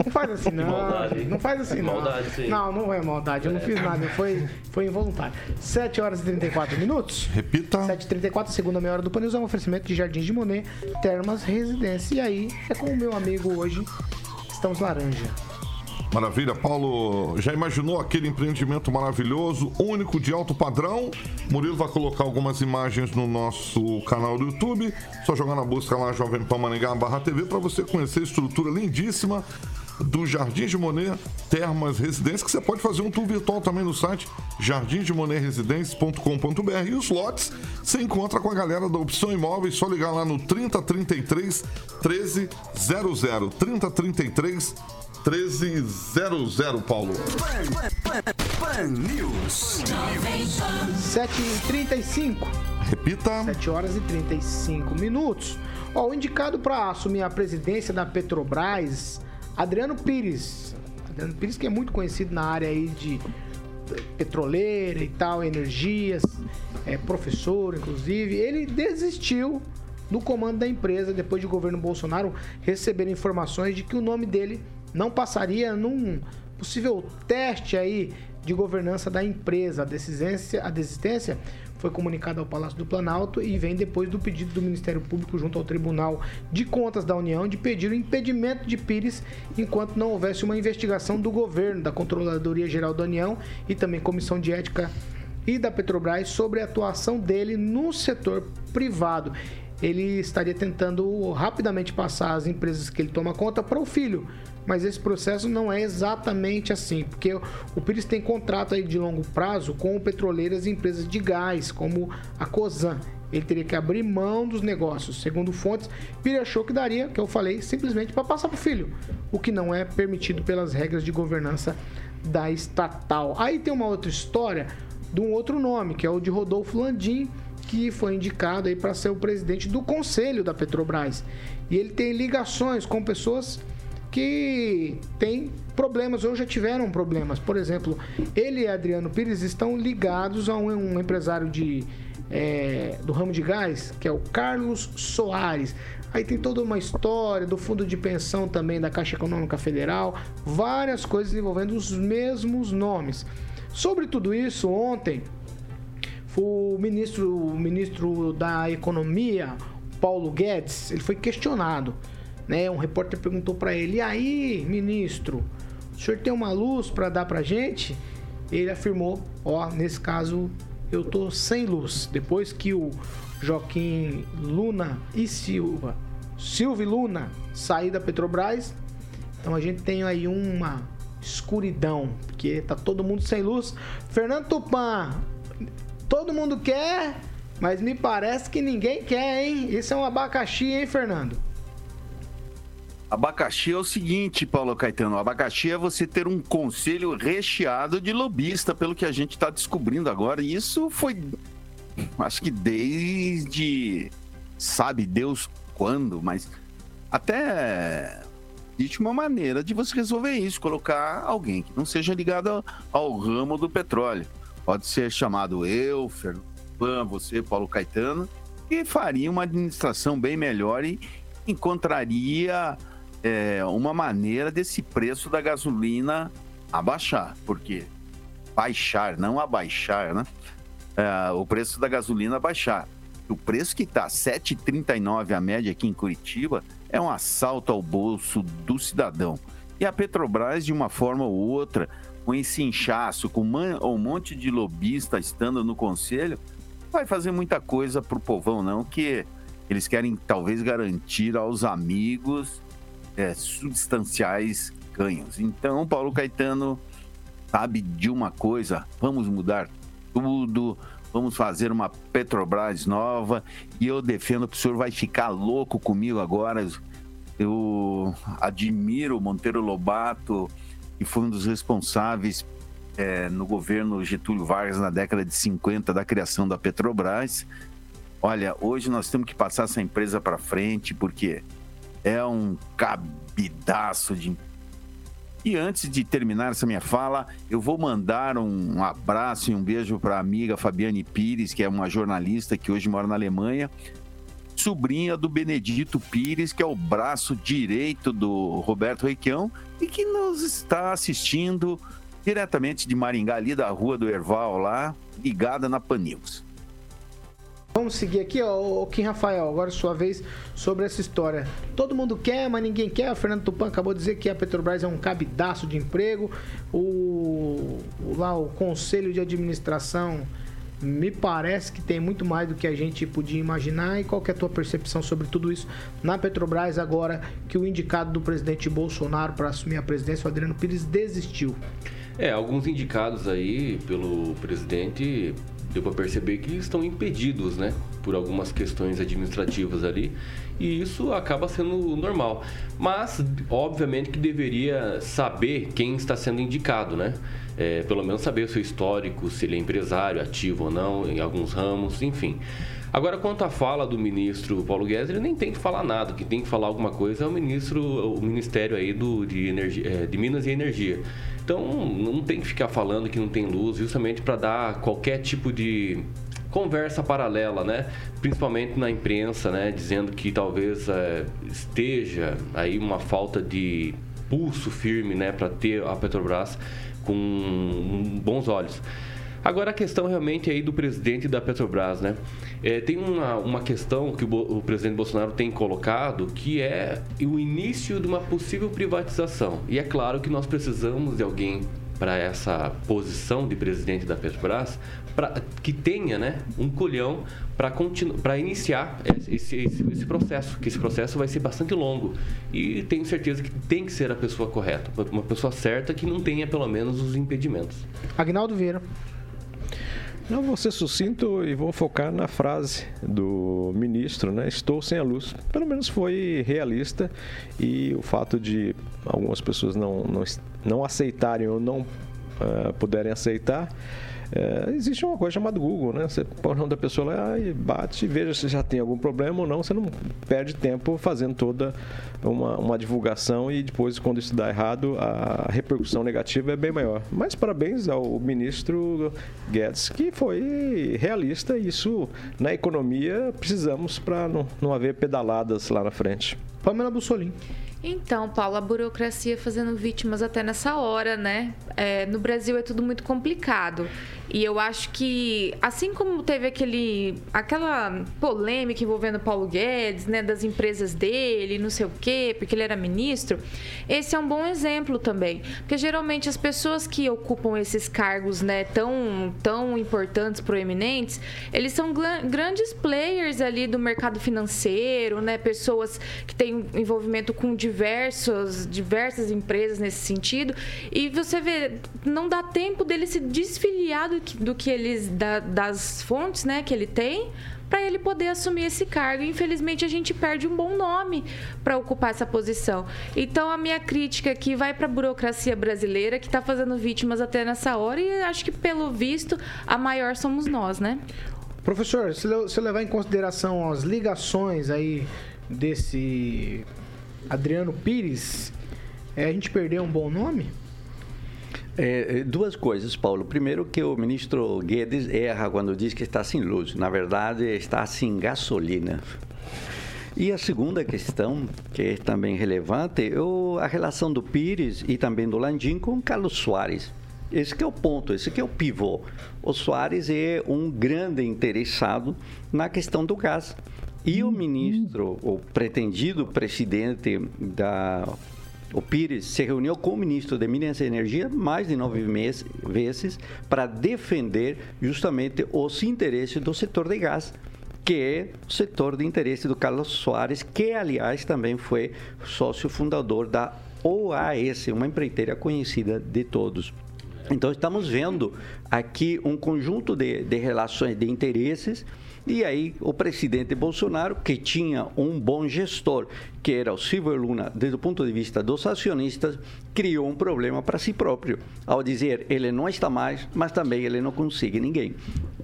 Speaker 1: Não faz assim, não.
Speaker 5: maldade?
Speaker 1: Não faz assim,
Speaker 5: Que
Speaker 1: não.
Speaker 5: maldade, sim.
Speaker 1: Não, não é maldade, eu não fiz nada, foi, foi involuntário. 7 horas e 34 minutos.
Speaker 4: Repita.
Speaker 1: 7h34, segunda meia hora do Panils é um oferecimento de Jardins de Monet, Termas Residência. E aí, é com o meu amigo hoje, estamos laranja.
Speaker 4: Maravilha, Paulo. Já imaginou aquele empreendimento maravilhoso, único de alto padrão? Murilo vai colocar algumas imagens no nosso canal do YouTube. Só jogar na busca lá Jovem Pan Maringá barra TV para você conhecer a estrutura lindíssima do Jardim de Monet Termas Residência, que você pode fazer um tour virtual também no site jardimdemonetresidencias.com.br e os lotes você encontra com a galera da Opção Imóveis, só ligar lá no 3033 1300 3033 1300, Paulo.
Speaker 11: Pan News.
Speaker 1: 7h35.
Speaker 4: Repita.
Speaker 1: 7 horas e 35 minutos. Ó, o indicado para assumir a presidência da Petrobras, Adriano Pires. Adriano Pires que é muito conhecido na área aí de petroleira e tal, energias, é professor inclusive. Ele desistiu do comando da empresa depois de o governo Bolsonaro receber informações de que o nome dele não passaria num possível teste aí de governança da empresa. A desistência, a desistência foi comunicada ao Palácio do Planalto e vem depois do pedido do Ministério Público junto ao Tribunal de Contas da União de pedir o impedimento de Pires enquanto não houvesse uma investigação do governo, da Controladoria Geral da União e também Comissão de Ética e da Petrobras sobre a atuação dele no setor privado. Ele estaria tentando rapidamente passar as empresas que ele toma conta para o filho, mas esse processo não é exatamente assim, porque o Pires tem contrato aí de longo prazo com petroleiras e empresas de gás, como a Cosan. Ele teria que abrir mão dos negócios. Segundo fontes, Pires achou que daria, que eu falei, simplesmente para passar para o filho, o que não é permitido pelas regras de governança da estatal. Aí tem uma outra história de um outro nome, que é o de Rodolfo Landim, que foi indicado aí para ser o presidente do conselho da Petrobras. E ele tem ligações com pessoas que têm problemas ou já tiveram problemas. Por exemplo, ele e Adriano Pires estão ligados a um, um empresário de, é, do ramo de gás, que é o Carlos Soares. Aí tem toda uma história do fundo de pensão também da Caixa Econômica Federal, várias coisas envolvendo os mesmos nomes. Sobre tudo isso, ontem, o ministro, o ministro da Economia, Paulo Guedes, ele foi questionado. Né? Um repórter perguntou para ele: "E aí, ministro, o senhor tem uma luz para dar para gente?" Ele afirmou: "Ó, nesse caso eu tô sem luz. Depois que o Joaquim Luna e Silva, Silvio Luna sair da Petrobras, então a gente tem aí uma escuridão, porque tá todo mundo sem luz. Fernando Tupan, todo mundo quer, mas me parece que ninguém quer, hein? Isso é um abacaxi, hein, Fernando?
Speaker 6: Abacaxi é o seguinte, Paulo Caetano. Abacaxi é você ter um conselho recheado de lobista, pelo que a gente está descobrindo agora. E isso foi, acho que desde, sabe Deus quando, mas até existe uma maneira de você resolver isso, colocar alguém que não seja ligado ao, ramo do petróleo. Pode ser chamado eu, Fernando, você, Paulo Caetano, e faria uma administração bem melhor e encontraria é, uma maneira desse preço da gasolina abaixar, porque baixar, não abaixar, né? É, o preço da gasolina baixar. O preço que está 7,39 a média aqui em Curitiba é um assalto ao bolso do cidadão. E a Petrobras, de uma forma ou outra, com esse inchaço, com um monte de lobista estando no conselho, vai fazer muita coisa para o povão, não, que eles querem talvez garantir aos amigos é, substanciais ganhos. Então, Paulo Caetano sabe de uma coisa: vamos mudar tudo, vamos fazer uma Petrobras nova e eu defendo que o senhor vai ficar louco comigo agora. Eu admiro Monteiro Lobato, que foi um dos responsáveis é, no governo Getúlio Vargas na década de 50 da criação da Petrobras. Olha, hoje nós temos que passar essa empresa para frente, porque é um cabidaço de. E antes de terminar essa minha fala, eu vou mandar um abraço e um beijo para a amiga Fabiane Pires, que é uma jornalista que hoje mora na Alemanha, sobrinha do Benedito Pires, que é o braço direito do Roberto Requião e que nos está assistindo diretamente de Maringá, ali da rua do Erval, lá, ligada na Pan News.
Speaker 1: Vamos seguir aqui, ó, o Kim Rafael, agora sua vez sobre essa história. Todo mundo quer, mas ninguém quer. O Fernando Tupan acabou de dizer que a Petrobras é um cabidaço de emprego. O, lá o conselho de administração me parece que tem muito mais do que a gente podia imaginar. E qual é a tua percepção sobre tudo isso na Petrobras agora que o indicado do presidente Bolsonaro para assumir a presidência, o Adriano Pires, desistiu?
Speaker 5: É, alguns indicados aí pelo presidente deu para perceber que estão impedidos, né, por algumas questões administrativas ali, e isso acaba sendo normal. Mas, obviamente, que deveria saber quem está sendo indicado, né? É, pelo menos saber o seu histórico, se ele é empresário, ativo ou não, em alguns ramos, enfim. Agora, quanto à fala do ministro Paulo Guedes, ele nem tem que falar nada. Quem tem que falar alguma coisa é o ministro, o ministério aí do, de, energia, é, de Minas e Energia. Então, não tem que ficar falando que não tem luz, justamente para dar qualquer tipo de conversa paralela, né? Principalmente na imprensa, né? Dizendo que talvez é, esteja aí uma falta de pulso firme, né? Para ter a Petrobras com bons olhos. Agora a questão realmente aí do presidente da Petrobras, né? É, tem uma, uma questão que o, o, presidente Bolsonaro tem colocado que é o início de uma possível privatização. E é claro que nós precisamos de alguém para essa posição de presidente da Petrobras pra, que tenha né, um colhão para iniciar esse, esse, esse, processo, que esse processo vai ser bastante longo. E tenho certeza que tem que ser a pessoa correta, uma pessoa certa que não tenha pelo menos os impedimentos.
Speaker 1: Agnaldo Vieira.
Speaker 9: Não vou ser sucinto e vou focar na frase do ministro, né? Estou sem a luz. Pelo menos foi realista e o fato de algumas pessoas não, não, não aceitarem ou não uh, puderem aceitar é, existe uma coisa chamada Google, né? Você põe o nome da pessoa lá e bate e veja se já tem algum problema ou não. Você não perde tempo fazendo toda uma, uma divulgação e depois, quando isso dá errado, a repercussão negativa é bem maior. Mas parabéns ao ministro Guedes, que foi realista e isso na economia precisamos para não, não haver pedaladas lá na frente.
Speaker 1: Pamela Bussolini.
Speaker 7: Então, Paulo, a burocracia fazendo vítimas até nessa hora, né? É, no Brasil é tudo muito complicado. E eu acho que, assim como teve aquele, aquela polêmica envolvendo Paulo Guedes, né, das empresas dele, não sei o quê, porque ele era ministro, esse é um bom exemplo também. Porque geralmente as pessoas que ocupam esses cargos né, tão, tão importantes, proeminentes, eles são grandes players ali do mercado financeiro, né, pessoas que têm envolvimento com diversos, diversas empresas nesse sentido. E você vê, não dá tempo dele se desfiliar do que, do que eles da, das fontes, né, que ele tem, para ele poder assumir esse cargo. Infelizmente a gente perde um bom nome para ocupar essa posição. Então a minha crítica aqui vai para a burocracia brasileira que está fazendo vítimas até nessa hora e acho que pelo visto a maior somos nós, né?
Speaker 1: Professor, se levar em consideração as ligações aí desse Adriano Pires, é, a gente perdeu um bom nome?
Speaker 8: É, é, duas coisas, Paulo. Primeiro, que o ministro Guedes erra quando diz que está sem luz. Na verdade, está sem gasolina. E a segunda questão, que é também relevante, é a relação do Pires e também do Landim com Carlos Soares. Esse é o ponto, esse é o pivô. O Soares é um grande interessado na questão do gás. E o ministro, o pretendido presidente da o Pires se reuniu com o ministro de Minas e Energia mais de nove meses, vezes para defender justamente os interesses do setor de gás, que é o setor de interesse do Carlos Soares, que aliás também foi sócio fundador da OAS, uma empreiteira conhecida de todos. Então estamos vendo aqui um conjunto de, de relações de interesses e aí o presidente Bolsonaro, que tinha um bom gestor, que era o Silvio Luna, desde o ponto de vista dos acionistas, criou um problema para si próprio, ao dizer ele não está mais, mas também ele não consegue ninguém.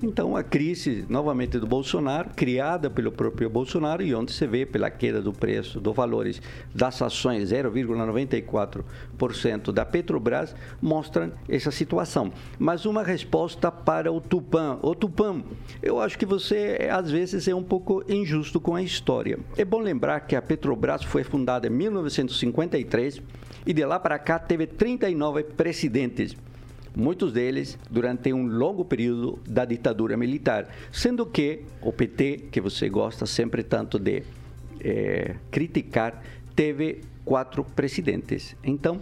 Speaker 8: Então a crise, novamente, do Bolsonaro, criada pelo próprio Bolsonaro, e onde se vê pela queda do preço, dos valores das ações 0,94% da Petrobras, mostram essa situação. Mas uma resposta para o Tupã. O Tupã, eu acho que você, às vezes, é um pouco injusto com a história. É bom lembrar que a Petrobras foi fundada em 1953 e de lá para cá teve 39 presidentes muitos deles durante um longo período da ditadura militar, sendo que o PT, que você gosta sempre tanto de é, criticar, teve quatro presidentes. Então,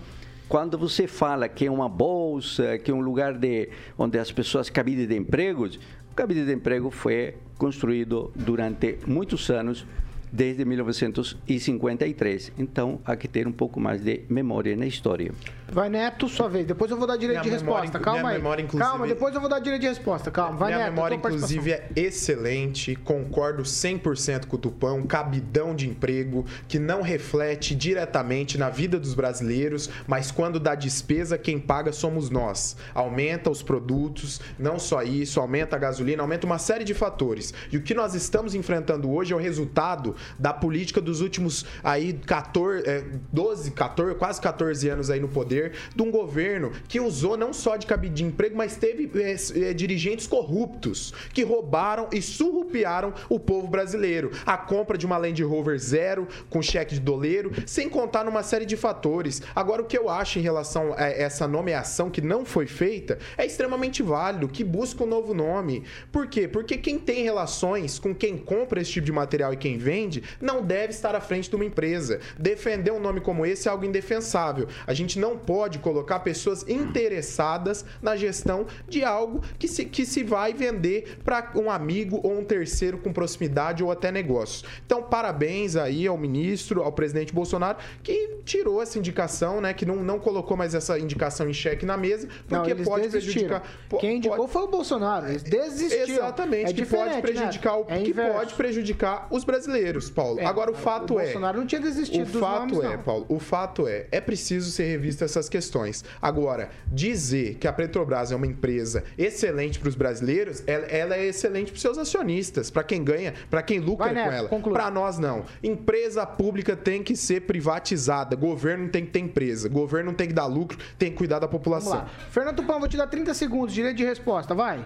Speaker 8: quando você fala que é uma bolsa, que é um lugar de, onde as pessoas cabide de empregos, o cabide de emprego foi construído durante muitos anos desde 1953. Então, há que ter um pouco mais de memória na história.
Speaker 1: Vai, Neto, sua vez. Depois eu vou dar direito minha de memória, resposta. Calma aí. Memória, Calma, depois eu vou dar direito de resposta. Calma, vai,
Speaker 10: minha
Speaker 1: Neto.
Speaker 10: Minha memória, inclusive, é excelente. Concordo 100% com o Tupão. Cabidão de emprego que não reflete diretamente na vida dos brasileiros, mas quando dá despesa, quem paga somos nós. Aumenta os produtos, não só isso, aumenta a gasolina, aumenta uma série de fatores. E o que nós estamos enfrentando hoje é o resultado da política dos últimos aí 14, é, 12, 14, quase 14 anos aí no poder, de um governo que usou não só de cabide de emprego, mas teve é, é, dirigentes corruptos que roubaram e surrupiaram o povo brasileiro. A compra de uma Land Rover zero com cheque de doleiro, sem contar numa série de fatores. Agora, o que eu acho em relação a essa nomeação que não foi feita é extremamente válido, que busca um novo nome. Por quê? Porque quem tem relações com quem compra esse tipo de material e quem vende não deve estar à frente de uma empresa. Defender um nome como esse é algo indefensável. A gente não pode colocar pessoas interessadas na gestão de algo que se, que se vai vender para um amigo ou um terceiro com proximidade ou até negócios. Então, parabéns aí ao ministro, ao presidente Bolsonaro, que tirou essa indicação, né? Que não, não colocou mais essa indicação em xeque na mesa, porque não, pode desistiram. prejudicar.
Speaker 1: Quem indicou pode... foi o Bolsonaro. Eles desistiram.
Speaker 10: Exatamente, é que pode né? prejudicar né? o, é que pode prejudicar os brasileiros brasileiros, Paulo. É, Agora, o fato o é.
Speaker 1: Bolsonaro não tinha desistido
Speaker 10: o fato
Speaker 1: nomes,
Speaker 10: é,
Speaker 1: não.
Speaker 10: Paulo, o fato é, é preciso ser revista essas questões. Agora, dizer que a Petrobras é uma empresa excelente para os brasileiros, ela, ela, é excelente para os seus acionistas, para quem ganha, para quem lucra Vai, com ela. Para nós, não. Empresa pública tem que ser privatizada. Governo tem que ter empresa. Governo tem que dar lucro, tem que cuidar da população.
Speaker 1: Fernando Tupan, vou te dar 30 segundos, direito de resposta. Vai.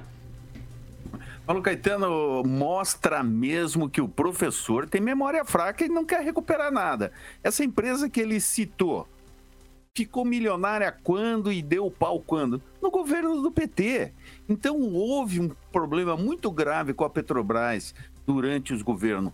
Speaker 6: Paulo Caetano mostra mesmo que o professor tem memória fraca e não quer recuperar nada. Essa empresa que ele citou, ficou milionária quando e deu pau quando? No governo do PT. Então houve um problema muito grave com a Petrobras durante os governos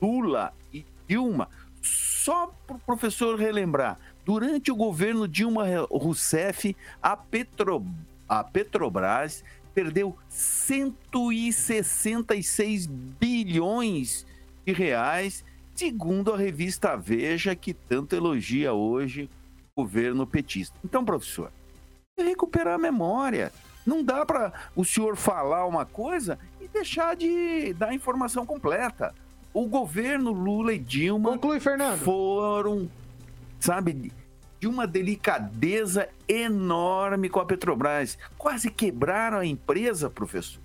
Speaker 6: Lula e Dilma. Só para o professor relembrar, durante o governo Dilma Rousseff, a, Petro, a Petrobras perdeu 166 bilhões de reais, segundo a revista Veja, que tanto elogia hoje o governo petista. Então, professor, recuperar a memória. Não dá para o senhor falar uma coisa e deixar de dar a informação completa. O governo Lula e Dilma
Speaker 1: Conclui, Fernando.
Speaker 6: foram, sabe, de uma delicadeza enorme com a Petrobras. Quase quebraram a empresa, professor.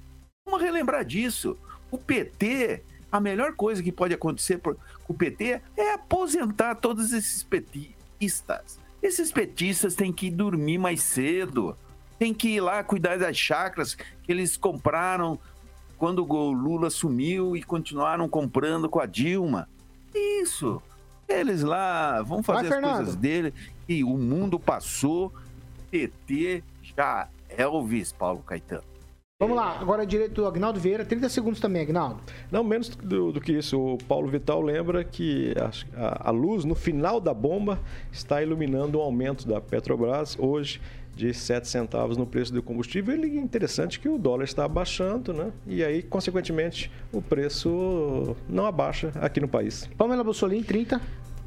Speaker 6: Vamos relembrar disso. O PT, a melhor coisa que pode acontecer com o PT é aposentar todos esses petistas. Esses petistas têm que dormir mais cedo, tem que ir lá cuidar das chacras que eles compraram quando o Lula sumiu e continuaram comprando com a Dilma. Isso. Eles lá vão fazer
Speaker 1: Vai,
Speaker 6: as coisas dele e o mundo passou. PT já Elvis Paulo Caetano.
Speaker 1: Vamos lá, agora é direito do Agnaldo Vieira, 30 segundos também, Agnaldo.
Speaker 9: Não, menos do, do que isso. O Paulo Vital lembra que a, a, a luz no final da bomba está iluminando o aumento da Petrobras hoje de 7 centavos no preço do combustível. E é interessante que o dólar está abaixando, né? E aí, consequentemente, o preço não abaixa aqui no país.
Speaker 1: Pamela Bussolini, 30.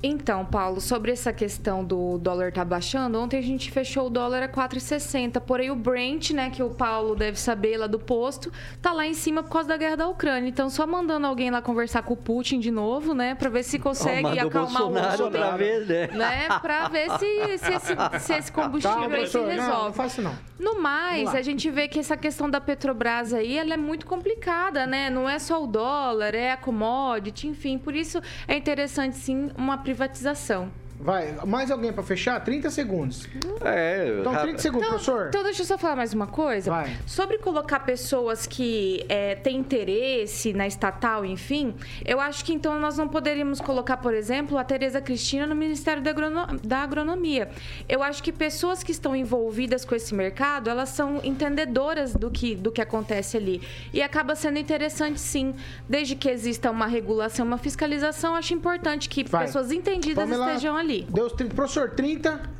Speaker 7: Então, Paulo, sobre essa questão do dólar tá baixando, ontem a gente fechou o dólar a 4,60, porém o Brent, né, que o Paulo deve saber lá do posto, tá lá em cima por causa da guerra da Ucrânia. Então, só mandando alguém lá conversar com o Putin de novo, né, para ver se consegue
Speaker 8: Ó, manda o
Speaker 7: acalmar o
Speaker 8: Bolsonaro
Speaker 7: homem,
Speaker 8: outra vez, né?
Speaker 7: né, para ver se, se, esse, se esse combustível
Speaker 1: Calma,
Speaker 7: aí se.
Speaker 1: Não,
Speaker 7: resolve.
Speaker 1: não faço não.
Speaker 7: No mais, a gente vê que essa questão da Petrobras aí, ela é muito complicada, né? Não é só o dólar, é a commodity, enfim. Por isso é interessante, sim, uma privatização privatização.
Speaker 1: Vai, mais alguém pra fechar? 30 segundos.
Speaker 8: É,
Speaker 1: Então,
Speaker 8: ra-
Speaker 1: 30 segundos, professor.
Speaker 7: Então, deixa eu só falar mais uma coisa.
Speaker 1: Vai.
Speaker 7: Sobre colocar pessoas que é, têm interesse na estatal, enfim, eu acho que então nós não poderíamos colocar, por exemplo, a Tereza Cristina no Ministério da, Agrono- da Agronomia. Eu acho que pessoas que estão envolvidas com esse mercado, elas são entendedoras do que, do que acontece ali. E acaba sendo interessante, sim, desde que exista uma regulação, uma fiscalização, acho importante que
Speaker 1: Vai.
Speaker 7: pessoas entendidas
Speaker 1: Pamela,
Speaker 7: estejam ali.
Speaker 1: Deus, 30. Professor, 30.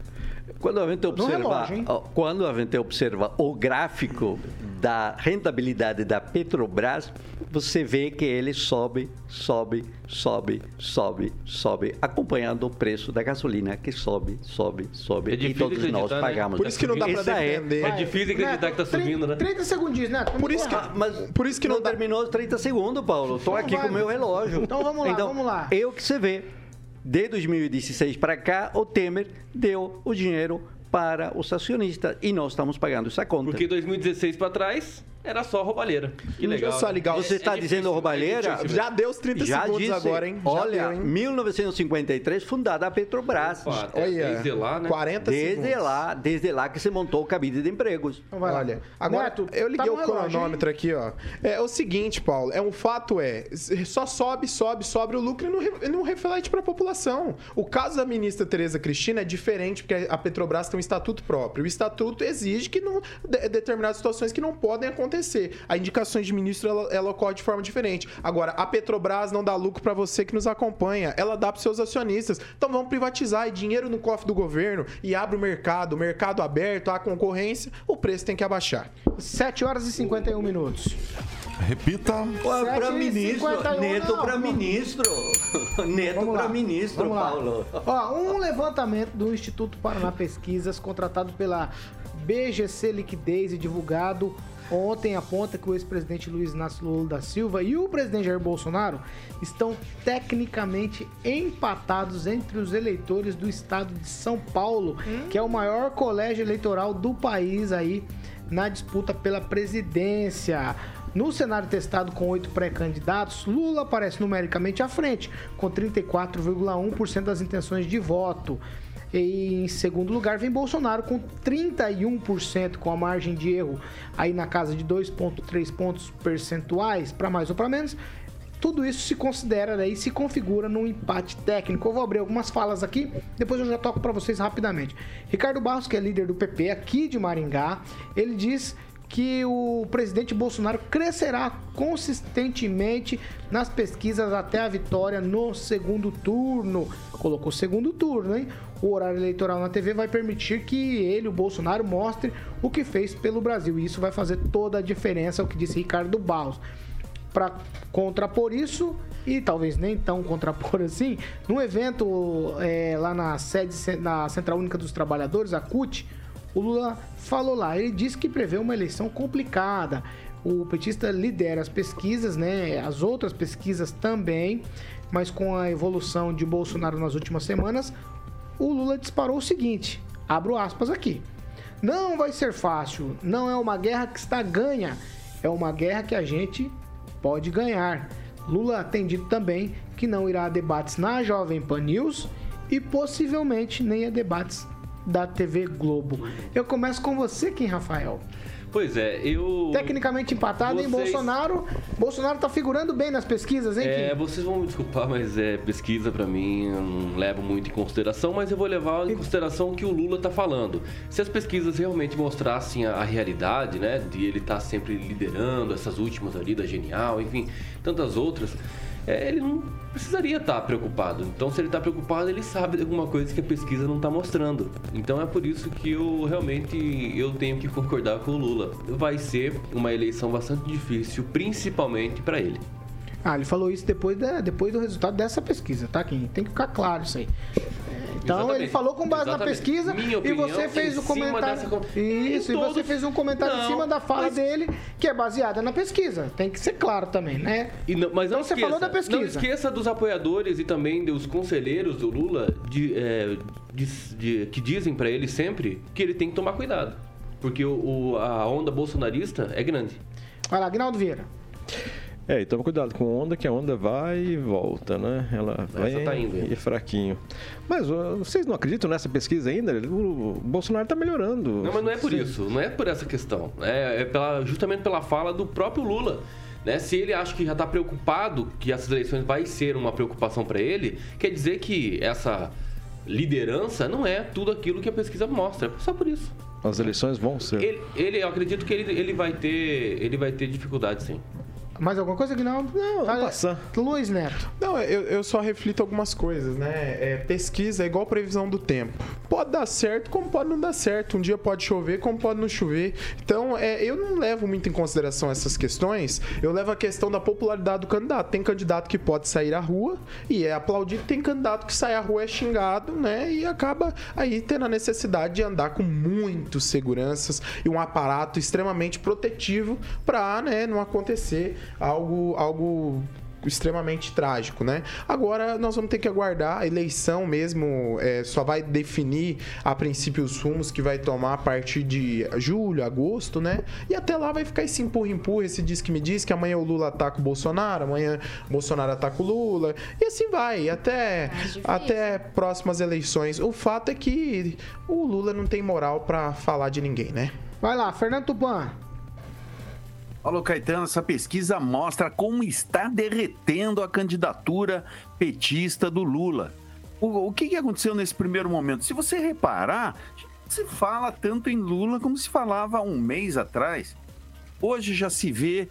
Speaker 8: Quando a gente observa,
Speaker 1: relógio,
Speaker 8: quando a gente observa o gráfico da rentabilidade da Petrobras, você vê que ele sobe, sobe, sobe, sobe, sobe, acompanhando o preço da gasolina que sobe, sobe, sobe
Speaker 5: É
Speaker 8: e
Speaker 5: difícil
Speaker 8: todos nós
Speaker 5: né?
Speaker 8: pagamos.
Speaker 10: Por isso que não dá pra
Speaker 8: Essa é-
Speaker 10: defender.
Speaker 5: É difícil acreditar que tá subindo, né?
Speaker 1: 30 segundinhos, né?
Speaker 10: Por isso que-
Speaker 8: mas
Speaker 10: Por isso que
Speaker 8: não,
Speaker 10: não dá-
Speaker 8: terminou os 30 segundos, Paulo. Estou
Speaker 1: Então
Speaker 8: aqui
Speaker 1: vai.
Speaker 8: com o meu relógio.
Speaker 1: Então vamos lá, vamos lá.
Speaker 8: Eu que você vê, de 2016 para cá, o Temer deu o dinheiro para os acionistas e nós estamos pagando essa conta.
Speaker 5: Porque 2016 pra trás era só roubalheira. Que legal.
Speaker 10: Deixa eu só ligar o-
Speaker 8: Você está
Speaker 5: é
Speaker 8: dizendo
Speaker 5: difícil,
Speaker 8: roubalheira?
Speaker 5: é difícil.
Speaker 10: Já deu os 30
Speaker 8: Já
Speaker 10: segundos
Speaker 8: disse,
Speaker 10: agora, hein? Já
Speaker 8: olha,
Speaker 10: deu, hein?
Speaker 8: 1953, fundada a Petrobras.
Speaker 5: Opa,
Speaker 10: Olha,
Speaker 5: desde lá, né?
Speaker 10: 40
Speaker 8: Desde
Speaker 10: segundos.
Speaker 8: lá, desde lá que se montou o cabide de empregos.
Speaker 1: Então vai lá.
Speaker 10: Olha, agora
Speaker 1: Neto,
Speaker 10: eu liguei
Speaker 1: tá
Speaker 10: o cronômetro aqui, ó. É o seguinte, Paulo, é um fato é, só sobe, sobe, sobe o lucro e não, re- não reflete para a população. O caso da ministra Tereza Cristina é diferente porque a Petrobras tem um estatuto próprio. O estatuto exige que não de, determinadas situações que não podem acontecer. A indicações de ministro ela, ela ocorre de forma diferente. Agora, a Petrobras não dá lucro para você que nos acompanha, ela dá para seus acionistas. Então vamos privatizar e dinheiro no cofre do governo e abre o mercado, o mercado aberto, há concorrência, o preço tem que abaixar.
Speaker 1: 7 horas e 51 minutos.
Speaker 4: Repita.
Speaker 1: Sete
Speaker 8: Para
Speaker 1: e
Speaker 8: ministro,
Speaker 1: 51,
Speaker 8: neto para ministro. Neto para ministro,
Speaker 1: Vamos lá.
Speaker 8: Paulo.
Speaker 1: Ó, um levantamento do Instituto Paraná Pesquisas, contratado pela BGC Liquidez e divulgado ontem, aponta que o ex-presidente Luiz Inácio Lula da Silva e o presidente Jair Bolsonaro estão tecnicamente empatados entre os eleitores do estado de São Paulo, que é o maior colégio eleitoral do país aí na disputa pela presidência. No cenário testado com oito pré-candidatos, Lula aparece numericamente à frente, com 34,1% das intenções de voto. E em segundo lugar vem Bolsonaro com 31%, com a margem de erro aí na casa de 2,3 pontos percentuais, para mais ou para menos, tudo isso se considera né, e se configura num empate técnico. Eu vou abrir algumas falas aqui, depois eu já toco para vocês rapidamente. Ricardo Barros, que é líder do PP aqui de Maringá, ele diz que o presidente Bolsonaro crescerá consistentemente nas pesquisas até a vitória no segundo turno. Colocou segundo turno, hein? O horário eleitoral na TV vai permitir que ele, o Bolsonaro, mostre o que fez pelo Brasil. E isso vai fazer toda a diferença, é o que disse Ricardo Barros. Para contrapor isso, e talvez nem tão contrapor assim, num evento é, lá na sede, na Central Única dos Trabalhadores, a CUT, o Lula falou lá, ele disse que prevê uma eleição complicada. O petista lidera as pesquisas, né? As outras pesquisas também, mas com a evolução de Bolsonaro nas últimas semanas, o Lula disparou o seguinte: abro aspas aqui. Não vai ser fácil, não é uma guerra que está ganha, é uma guerra que a gente pode ganhar. Lula tem dito também que não irá a debates na Jovem Pan News e possivelmente nem a debates da TV Globo. Eu começo com você, Kim Rafael.
Speaker 5: Pois é, eu.
Speaker 1: Tecnicamente empatado vocês... em Bolsonaro. Bolsonaro tá figurando bem nas pesquisas, hein?
Speaker 5: É, vocês vão me desculpar, mas é pesquisa para mim eu não levo muito em consideração, mas eu vou levar em consideração o que o Lula tá falando. Se as pesquisas realmente mostrassem a, a realidade, né, de ele estar tá sempre liderando essas últimas ali da Genial, enfim, tantas outras, é, ele não precisaria estar preocupado. Então, se ele está preocupado, ele sabe de alguma coisa que a pesquisa não está mostrando. Então, é por isso que eu realmente eu tenho que concordar com o Lula. Vai ser uma eleição bastante difícil, principalmente para ele.
Speaker 1: Ah, ele falou isso depois, da, depois do resultado dessa pesquisa, tá, Kim? Tem que ficar claro isso aí. Então Exatamente. ele falou com base Exatamente. na pesquisa opinião, e você fez o comentário. Dessa... Isso, e você fez um comentário não, em cima da fala mas... dele, que é baseada na pesquisa. Tem que ser claro também, né?
Speaker 5: Não, mas não então você falou da pesquisa. Não esqueça dos apoiadores e também dos conselheiros do Lula de, é, de, de, que dizem para ele sempre que ele tem que tomar cuidado. Porque o, o, a onda bolsonarista é grande.
Speaker 1: Vai lá, Agnaldo Vieira.
Speaker 9: É, e toma cuidado com onda, que a onda vai e volta, né? Ela vai
Speaker 5: tá indo,
Speaker 9: e fraquinho. Mas vocês não acreditam nessa pesquisa ainda? O Bolsonaro está melhorando.
Speaker 5: Não, mas não é por Sim. isso, não é por essa questão. É, é pela, justamente pela fala do próprio Lula. Né? Se ele acha que já está preocupado que essas eleições vai ser uma preocupação para ele, quer dizer que essa liderança não é tudo aquilo que a pesquisa mostra. É só por isso.
Speaker 9: As eleições vão ser.
Speaker 5: Ele, ele eu acredito que ele, ele vai ter ele vai ter dificuldade, sim.
Speaker 1: Mais alguma coisa, Guinaldo?
Speaker 10: Não, tá, passar.
Speaker 1: Luiz Neto.
Speaker 10: Não, eu, eu só reflito algumas coisas, né? É, pesquisa é igual previsão do tempo. Pode dar certo, como pode não dar certo. Um dia pode chover, como pode não chover. Então, é, eu não levo muito em consideração essas questões. Eu levo a questão da popularidade do candidato. Tem candidato que pode sair à rua e é aplaudido. Tem candidato que sai à rua é xingado, né? E acaba aí tendo a necessidade de andar com muitos seguranças e um aparato extremamente protetivo para né, não acontecer algo, algo extremamente trágico, né? Agora nós vamos ter que aguardar a eleição mesmo, é, só vai definir a princípio os rumos que vai tomar a partir de julho, agosto, né? E até lá vai ficar esse empurra-empurra, esse diz que me diz que amanhã o Lula ataca o Bolsonaro, amanhã o Bolsonaro ataca o Lula, e assim vai, até, até próximas eleições. O fato é que o Lula não tem moral para falar de ninguém, né?
Speaker 1: Vai lá, Fernando Tupan.
Speaker 6: Paulo Caetano, essa pesquisa mostra como está derretendo a candidatura petista do Lula. O, o que, que aconteceu nesse primeiro momento? Se você reparar, se fala tanto em Lula como se falava um mês atrás. Hoje já se vê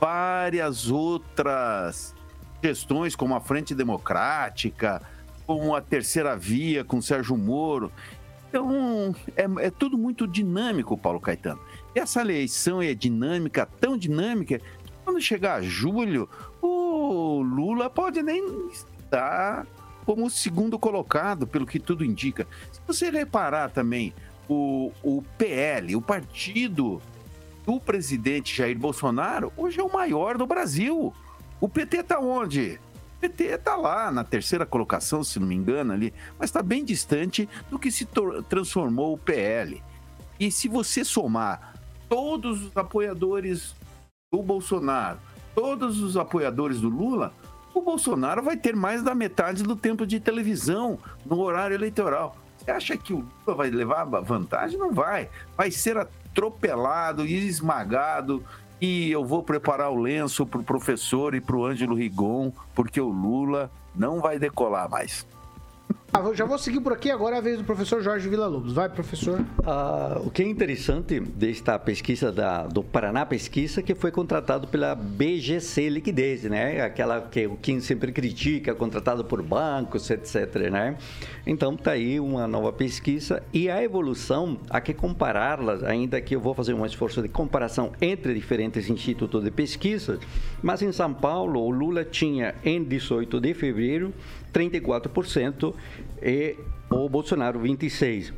Speaker 6: várias outras questões, como a Frente Democrática, como a Terceira Via com Sérgio Moro. Então, é, é tudo muito dinâmico, Paulo Caetano. Essa eleição é dinâmica, tão dinâmica, que quando chegar julho, o Lula pode nem estar como segundo colocado, pelo que tudo indica. Se você reparar também, o, o PL, o partido do presidente Jair Bolsonaro, hoje é o maior do Brasil. O PT está onde? O PT está lá na terceira colocação, se não me engano, ali, mas está bem distante do que se transformou o PL. E se você somar todos os apoiadores do Bolsonaro, todos os apoiadores do Lula, o Bolsonaro vai ter mais da metade do tempo de televisão no horário eleitoral. Você acha que o Lula vai levar vantagem? Não vai. Vai ser atropelado e esmagado E eu vou preparar o lenço para o professor e para o Ângelo Rigon, porque o Lula não vai decolar mais.
Speaker 1: Ah, já vou seguir por aqui, agora é a vez do professor Jorge Villa-Lobos. Vai, professor.
Speaker 8: Ah, o que é interessante desta pesquisa da, do Paraná Pesquisa, que foi contratado pela BGC Liquidez, né? Aquela que o Kim sempre critica, contratado por bancos, etc, né? Então, tá aí uma nova pesquisa e a evolução, há que compará-las, ainda que eu vou fazer um esforço de comparação entre diferentes institutos de pesquisa, mas em São Paulo, o Lula tinha, em 18 de fevereiro, 34% e o Bolsonaro 26%.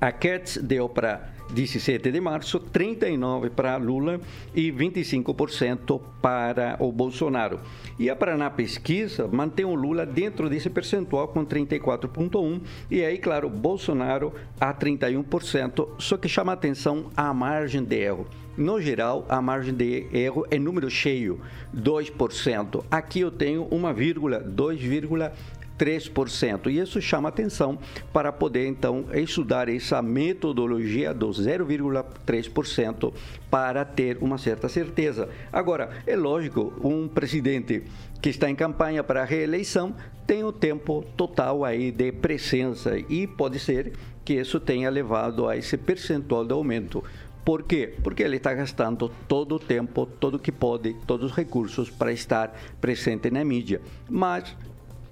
Speaker 8: A Katz deu para 17 de março, 39 para Lula e 25% para o Bolsonaro. E a Paraná Pesquisa mantém o Lula dentro desse percentual com 34,1% e aí, claro, Bolsonaro a 31%, só que chama atenção a margem de erro. No geral, a margem de erro é número cheio, 2%. Aqui eu tenho uma vírgula, 2,3%. E isso chama atenção para poder, então, estudar essa metodologia do 0,3% para ter uma certa certeza. Agora, é lógico, um presidente que está em campanha para a reeleição tem o tempo total aí de presença e pode ser que isso tenha levado a esse percentual de aumento. Por quê? Porque ele está gastando todo o tempo, todo o que pode, todos os recursos para estar presente na mídia. Mas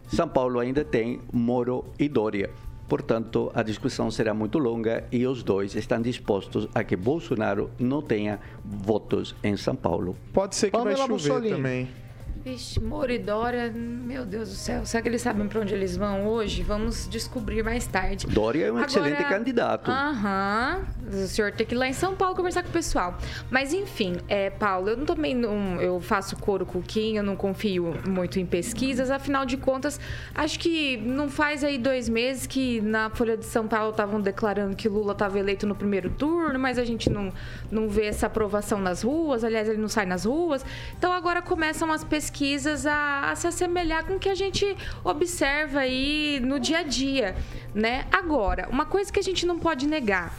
Speaker 8: São Paulo ainda tem Moro e Dória. Portanto, a discussão será muito longa e os dois estão dispostos a que Bolsonaro não tenha votos em São Paulo.
Speaker 10: Pode ser que
Speaker 1: Pamela
Speaker 10: vai chover
Speaker 1: Mussolini.
Speaker 10: também.
Speaker 7: Vixe, Moro e Dória, meu Deus do céu. Será que eles sabem para onde eles vão hoje? Vamos descobrir mais tarde.
Speaker 8: Dória é um
Speaker 7: Agora-
Speaker 8: excelente candidato.
Speaker 7: Aham. O senhor tem que ir lá em São Paulo conversar com o pessoal. Mas enfim, é, Paulo, eu não também não, eu faço coro com Kim, eu não confio muito em pesquisas. Afinal de contas, acho que não faz aí dois meses que na Folha de São Paulo estavam declarando que Lula estava eleito no primeiro turno, mas a gente não, não vê essa aprovação nas ruas. Aliás, ele não sai nas ruas. Então agora começam as pesquisas a, a se assemelhar com o que a gente observa aí no dia a dia, né? Agora, uma coisa que a gente não pode negar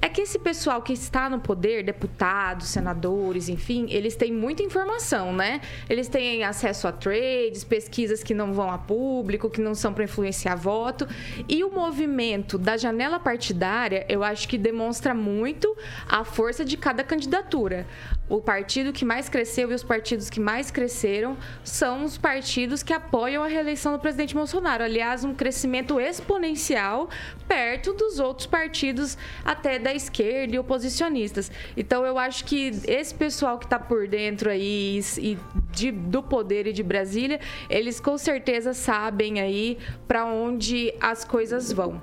Speaker 7: é que esse pessoal que está no poder, deputados, senadores, enfim, eles têm muita informação, né? Eles têm acesso a trades, pesquisas que não vão a público, que não são para influenciar voto. E o movimento da janela partidária, eu acho que demonstra muito a força de cada candidatura. O partido que mais cresceu e os partidos que mais cresceram são os partidos que apoiam a reeleição do presidente Bolsonaro. Aliás, um crescimento exponencial perto dos outros partidos, até da esquerda e oposicionistas. Então, eu acho que esse pessoal que está por dentro aí e de- do poder e de Brasília, eles com certeza sabem aí para onde as coisas vão.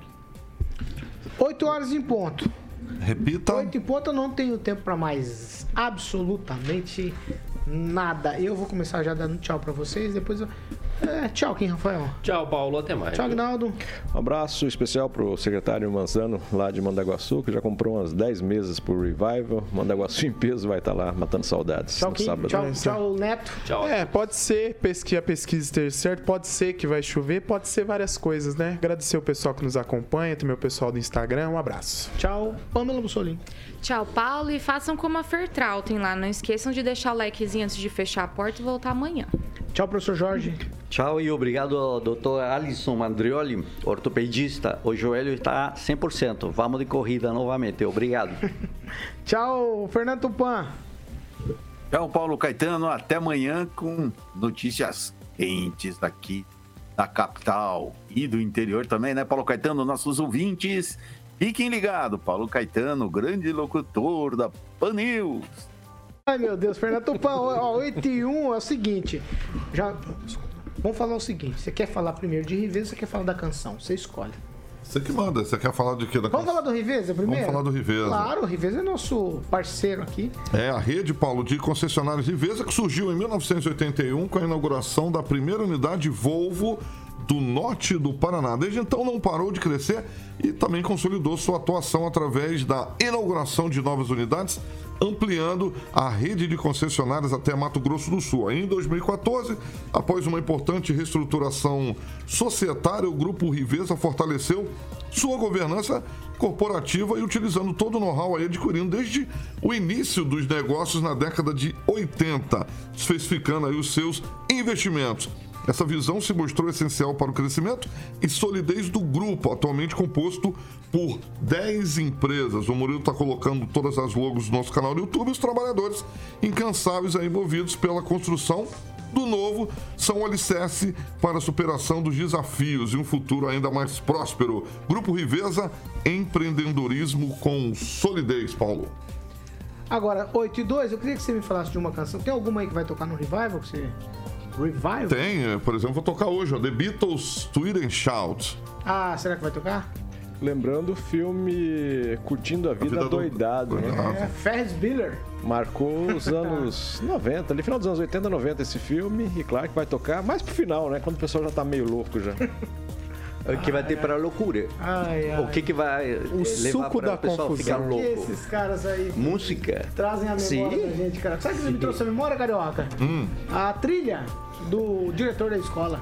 Speaker 1: 8 horas em ponto.
Speaker 4: Repita.
Speaker 1: 8 em ponto, eu não tenho tempo pra mais absolutamente nada. Eu vou começar já dando tchau pra vocês, depois eu... É, tchau, Kim Rafael.
Speaker 5: Tchau, Paulo. Até mais.
Speaker 1: Tchau, Agnaldo.
Speaker 9: Um abraço especial pro secretário Manzano, lá de Mandaguaçu, que já comprou umas 10 mesas pro Revival. Mandaguaçu em peso vai estar lá matando saudades
Speaker 1: Tchau,
Speaker 9: no
Speaker 1: Kim.
Speaker 9: sábado.
Speaker 1: Tchau, tchau, Neto.
Speaker 5: Tchau.
Speaker 10: É, pode ser pesqui- a pesquisa esteja certa, pode ser que vai chover, pode ser várias coisas, né? Agradecer o pessoal que nos acompanha, também o pessoal do Instagram, um abraço.
Speaker 1: Tchau, Pamela Mussolini.
Speaker 7: Tchau, Paulo, e façam como a Fertrautem lá. Não esqueçam de deixar o likezinho antes de fechar a porta e voltar amanhã.
Speaker 1: Tchau, professor Jorge.
Speaker 8: Tchau e obrigado ao doutor Alisson Mandrioli, ortopedista. O joelho está 100%. Vamos de corrida novamente. Obrigado.
Speaker 1: Tchau, Fernando Tupan.
Speaker 6: Tchau, Paulo Caetano. Até amanhã com notícias quentes daqui da capital e do interior também, né, Paulo Caetano? Nossos ouvintes, fiquem ligados. Paulo Caetano, grande locutor da Pan News.
Speaker 1: Ai, meu Deus, Fernando Tupan, ó, 8 e 1 é o seguinte. Já. Vamos falar o seguinte: você quer falar primeiro de Riveza ou você quer falar da canção? Você escolhe.
Speaker 4: Você que manda. Você quer falar de quê? Da
Speaker 1: Vamos falar do Riveza primeiro?
Speaker 4: Vamos falar do Riveza.
Speaker 1: Claro, o Riveza é nosso parceiro aqui.
Speaker 4: É a rede, Paulo, de concessionários Riveza que surgiu em 1981 com a inauguração da primeira unidade Volvo do norte do Paraná. Desde então não parou de crescer e também consolidou sua atuação através da inauguração de novas unidades, ampliando a rede de concessionárias até Mato Grosso do Sul. Em 2014, após uma importante reestruturação societária, o Grupo Riveza fortaleceu sua governança corporativa e utilizando todo o know-how adquirindo desde o início dos negócios na década de 80, especificando aí os seus investimentos. Essa visão se mostrou essencial para o crescimento e solidez do grupo, atualmente composto por 10 empresas. O Murilo está colocando todas as logos do nosso canal no YouTube. Os trabalhadores incansáveis aí envolvidos pela construção do novo são o alicerce para a superação dos desafios e um futuro ainda mais próspero. Grupo Riveza, empreendedorismo com solidez, Paulo.
Speaker 1: Agora, 8 e 2, eu queria que você me falasse de uma canção. Tem alguma aí que vai tocar no Revival? Que você... Revival?
Speaker 4: Tem, eh, por exemplo, vou tocar hoje, ó, The Beatles Tweet and Shout.
Speaker 1: Ah, será que vai tocar?
Speaker 9: Lembrando o filme Curtindo a Vida,
Speaker 4: Vida do-
Speaker 9: Doidado, né?
Speaker 1: É Ferris Bueller.
Speaker 9: Marcou os anos 90, ali final dos anos 80, 90 esse filme, e claro que vai tocar mais pro final, né? Quando o pessoal já tá meio louco já.
Speaker 8: O que vai ter para loucura?
Speaker 1: Ai, ai.
Speaker 8: O que, que vai
Speaker 10: O
Speaker 8: levar para
Speaker 10: da
Speaker 8: o pessoal ficar
Speaker 10: confusão.
Speaker 1: Que
Speaker 8: louco?
Speaker 1: esses caras aí
Speaker 8: Música.
Speaker 1: trazem a memória
Speaker 8: Sim.
Speaker 1: da gente, cara. Sabe o que você me trouxe a memória, Carioca?
Speaker 4: Hum.
Speaker 1: A trilha do diretor da escola.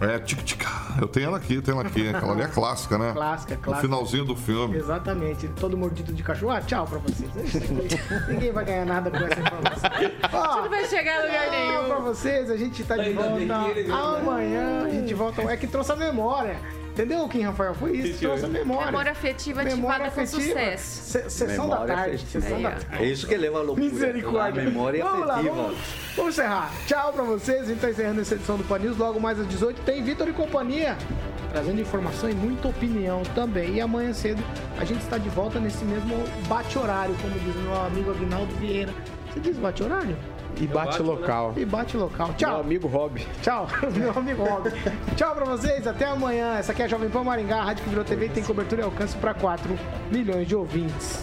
Speaker 4: É, tic-tica. Eu tenho ela aqui, tenho ela aqui. Aquela ali é clássica, né?
Speaker 1: Clássica,
Speaker 4: No
Speaker 1: clássica.
Speaker 4: finalzinho do filme.
Speaker 1: Exatamente, todo mordido de cachorro. Ah, tchau pra vocês. É. Ninguém vai ganhar nada com essa informação. Ó,
Speaker 7: Não vai chegar em lugar
Speaker 1: Tchau pra
Speaker 7: nenhum.
Speaker 1: vocês, a gente tá de volta amanhã. A gente volta. É que trouxe a memória. Entendeu, Kim Rafael? Foi isso, trouxe a memória.
Speaker 7: Memória afetiva ativada com sucesso.
Speaker 1: Se- Sessão da
Speaker 8: Memória
Speaker 1: tarde.
Speaker 8: afetiva.
Speaker 1: Sessão da
Speaker 7: Aí, ó.
Speaker 1: tarde.
Speaker 8: É isso que leva à loucura.
Speaker 1: Misericórdia.
Speaker 8: A memória
Speaker 1: vamos lá,
Speaker 8: afetiva.
Speaker 1: vamos, vamos encerrar. Tchau pra vocês. A gente tá encerrando essa edição do Pan News. Logo mais às 18 tem Vitor e companhia. Trazendo informação e muita opinião também. E amanhã cedo a gente está de volta nesse mesmo bate-horário, como diz o meu amigo Aguinaldo Vieira. Você diz bate-horário?
Speaker 10: E bate local.
Speaker 1: E bate local.
Speaker 9: Meu
Speaker 1: Tchau.
Speaker 9: amigo Rob.
Speaker 1: Tchau, meu amigo Rob. Tchau pra vocês, até amanhã. Essa aqui é a Jovem Pan Maringá, a rádio que virou TV e tem cobertura e alcance para 4 milhões de ouvintes.